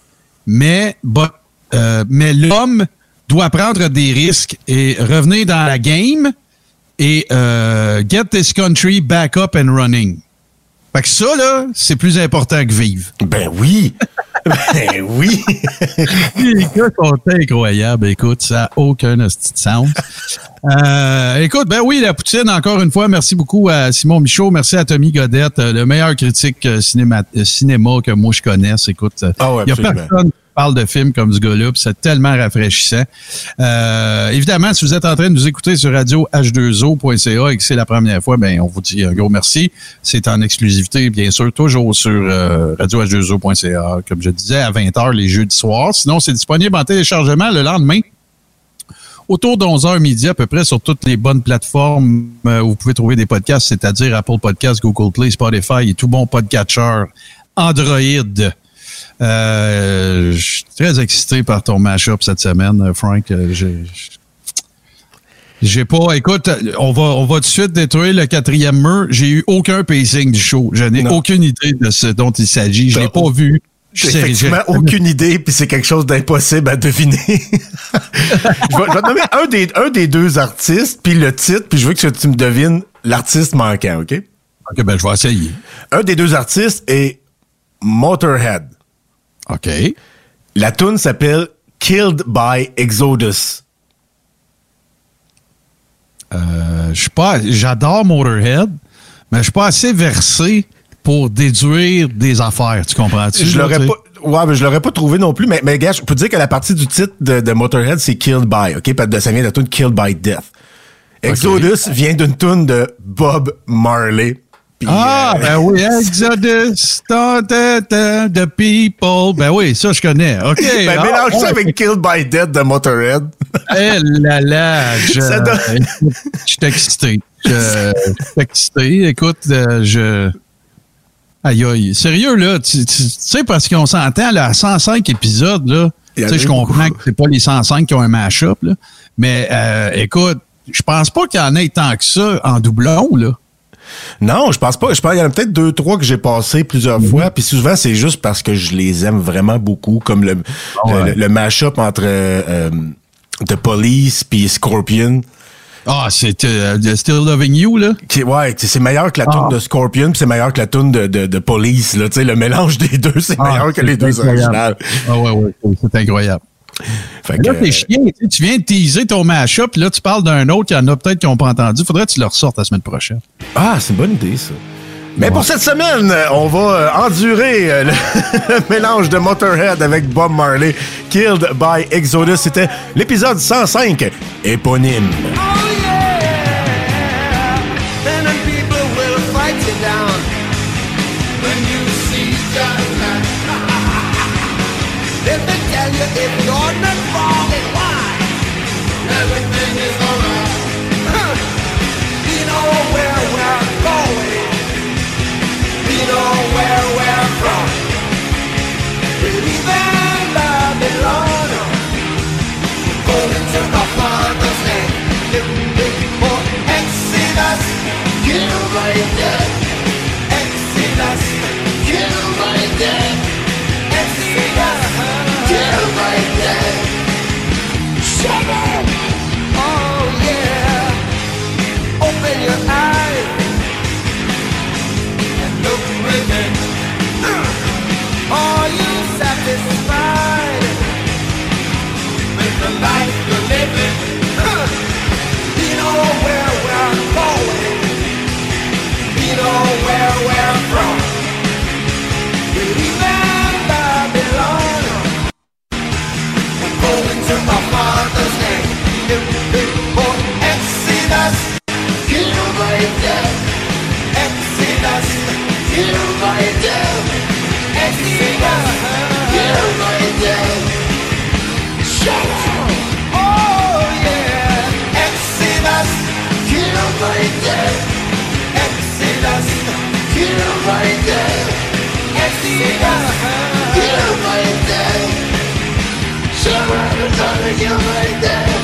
Euh, mais l'homme doit prendre des risques et revenir dans la game et euh, get this country back up and running. Fait que ça, c'est plus important que vivre. Ben oui. Ben oui. Les gars sont incroyables. Écoute, ça n'a aucun hostie de sens. Euh, écoute, ben oui, la poutine, encore une fois, merci beaucoup à Simon Michaud. Merci à Tommy Godette, euh, le meilleur critique euh, cinéma, cinéma que moi je connaisse. Écoute, il Ah ouais, a personne parle de films comme ce gars-là, c'est tellement rafraîchissant. Euh, évidemment, si vous êtes en train de nous écouter sur radio h2o.ca et que c'est la première fois, ben on vous dit un gros merci. C'est en exclusivité, bien sûr, toujours sur euh, radio h2o.ca, comme je disais, à 20h les jeudis soirs. Sinon, c'est disponible en téléchargement le lendemain autour de 11h midi à peu près sur toutes les bonnes plateformes euh, où vous pouvez trouver des podcasts, c'est-à-dire Apple Podcasts, Google Play, Spotify et tout bon podcatcher Android. Euh, je suis très excité par ton mashup cette semaine, euh, Frank. Euh, J'ai j'ai pas. Écoute, on va, on va tout de suite détruire le quatrième mur. J'ai eu aucun pacing du show. Je n'ai Non. aucune idée de ce dont il s'agit. Je l'ai T'as pas vu. J'ai effectivement j'ai- aucune idée, puis c'est quelque chose d'impossible à deviner. je, vais, je vais te nommer un des, un des deux artistes, puis le titre, puis je veux que tu me devines l'artiste manquant, OK? Ok, ben je vais essayer. Un des deux artistes est Motorhead. OK. La tune s'appelle Killed by Exodus. Euh, je suis pas. J'adore Motorhead, mais je suis pas assez versé pour déduire des affaires. Tu comprends-tu? Je l'aurais pas. Ouais, mais je l'aurais pas trouvé non plus. Mais, mais gars, je peux te dire que la partie du titre de, de Motorhead, c'est Killed by, OK? Parce que ça vient de la tune Killed by Death. Exodus vient d'une tune de Bob Marley. Puis, Ah, euh, ben oui, Exodus, ta, ta, ta, the people. Ben oui, ça, je connais. OK. ben, Ah, mélange ça ouais. avec Killed by Death de Motorhead. Eh là là, je, Ça je suis excité. Je, je suis excité. Écoute, euh, je. Aïe, aïe. Sérieux, là, tu, tu- tu sais, parce qu'on s'entend, là, à 105 épisodes, là, tu sais, je comprends beaucoup. que c'est pas les 105 qui ont un mash-up, là, mais euh, écoute, je pense pas qu'il y en ait tant que ça en doublon, là. Non, je pense pas. Je pense qu'il y en a peut-être deux, trois que j'ai passé plusieurs Mhm. fois. Puis souvent, c'est juste parce que je les aime vraiment beaucoup. Comme le, Ah ouais. le, le mash-up entre euh, The Police puis Scorpion. Ah, c'est euh, Still Loving You, là? Qui, ouais, c'est meilleur que la tune Ah. de Scorpion, puis c'est meilleur que la tune de, de, de Police. Là, Tu sais, le mélange des deux, c'est Ah, meilleur que les deux originales. Ah ouais, ouais, c'est incroyable. Fait Là, t'es chien, tu viens de teaser ton mash-up, puis là, tu parles d'un autre, il y en a peut-être qui n'ont pas entendu. Faudrait que tu le ressortes la semaine prochaine. Ah, c'est une bonne idée, ça. Mais pour cette semaine, euh, on va euh, endurer euh, le, le mélange de Motorhead avec Bob Marley, Killed by Exodus. C'était l'épisode 105, éponyme. Humanidad, exilas, humanidad, exilas, Shut up. Up and try to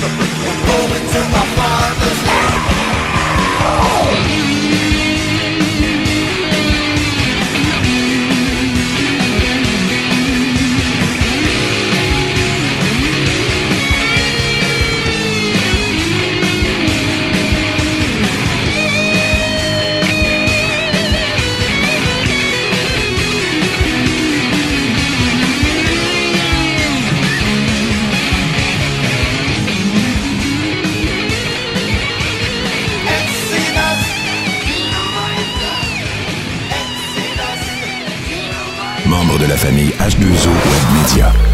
the police. Famille H2O Web Media.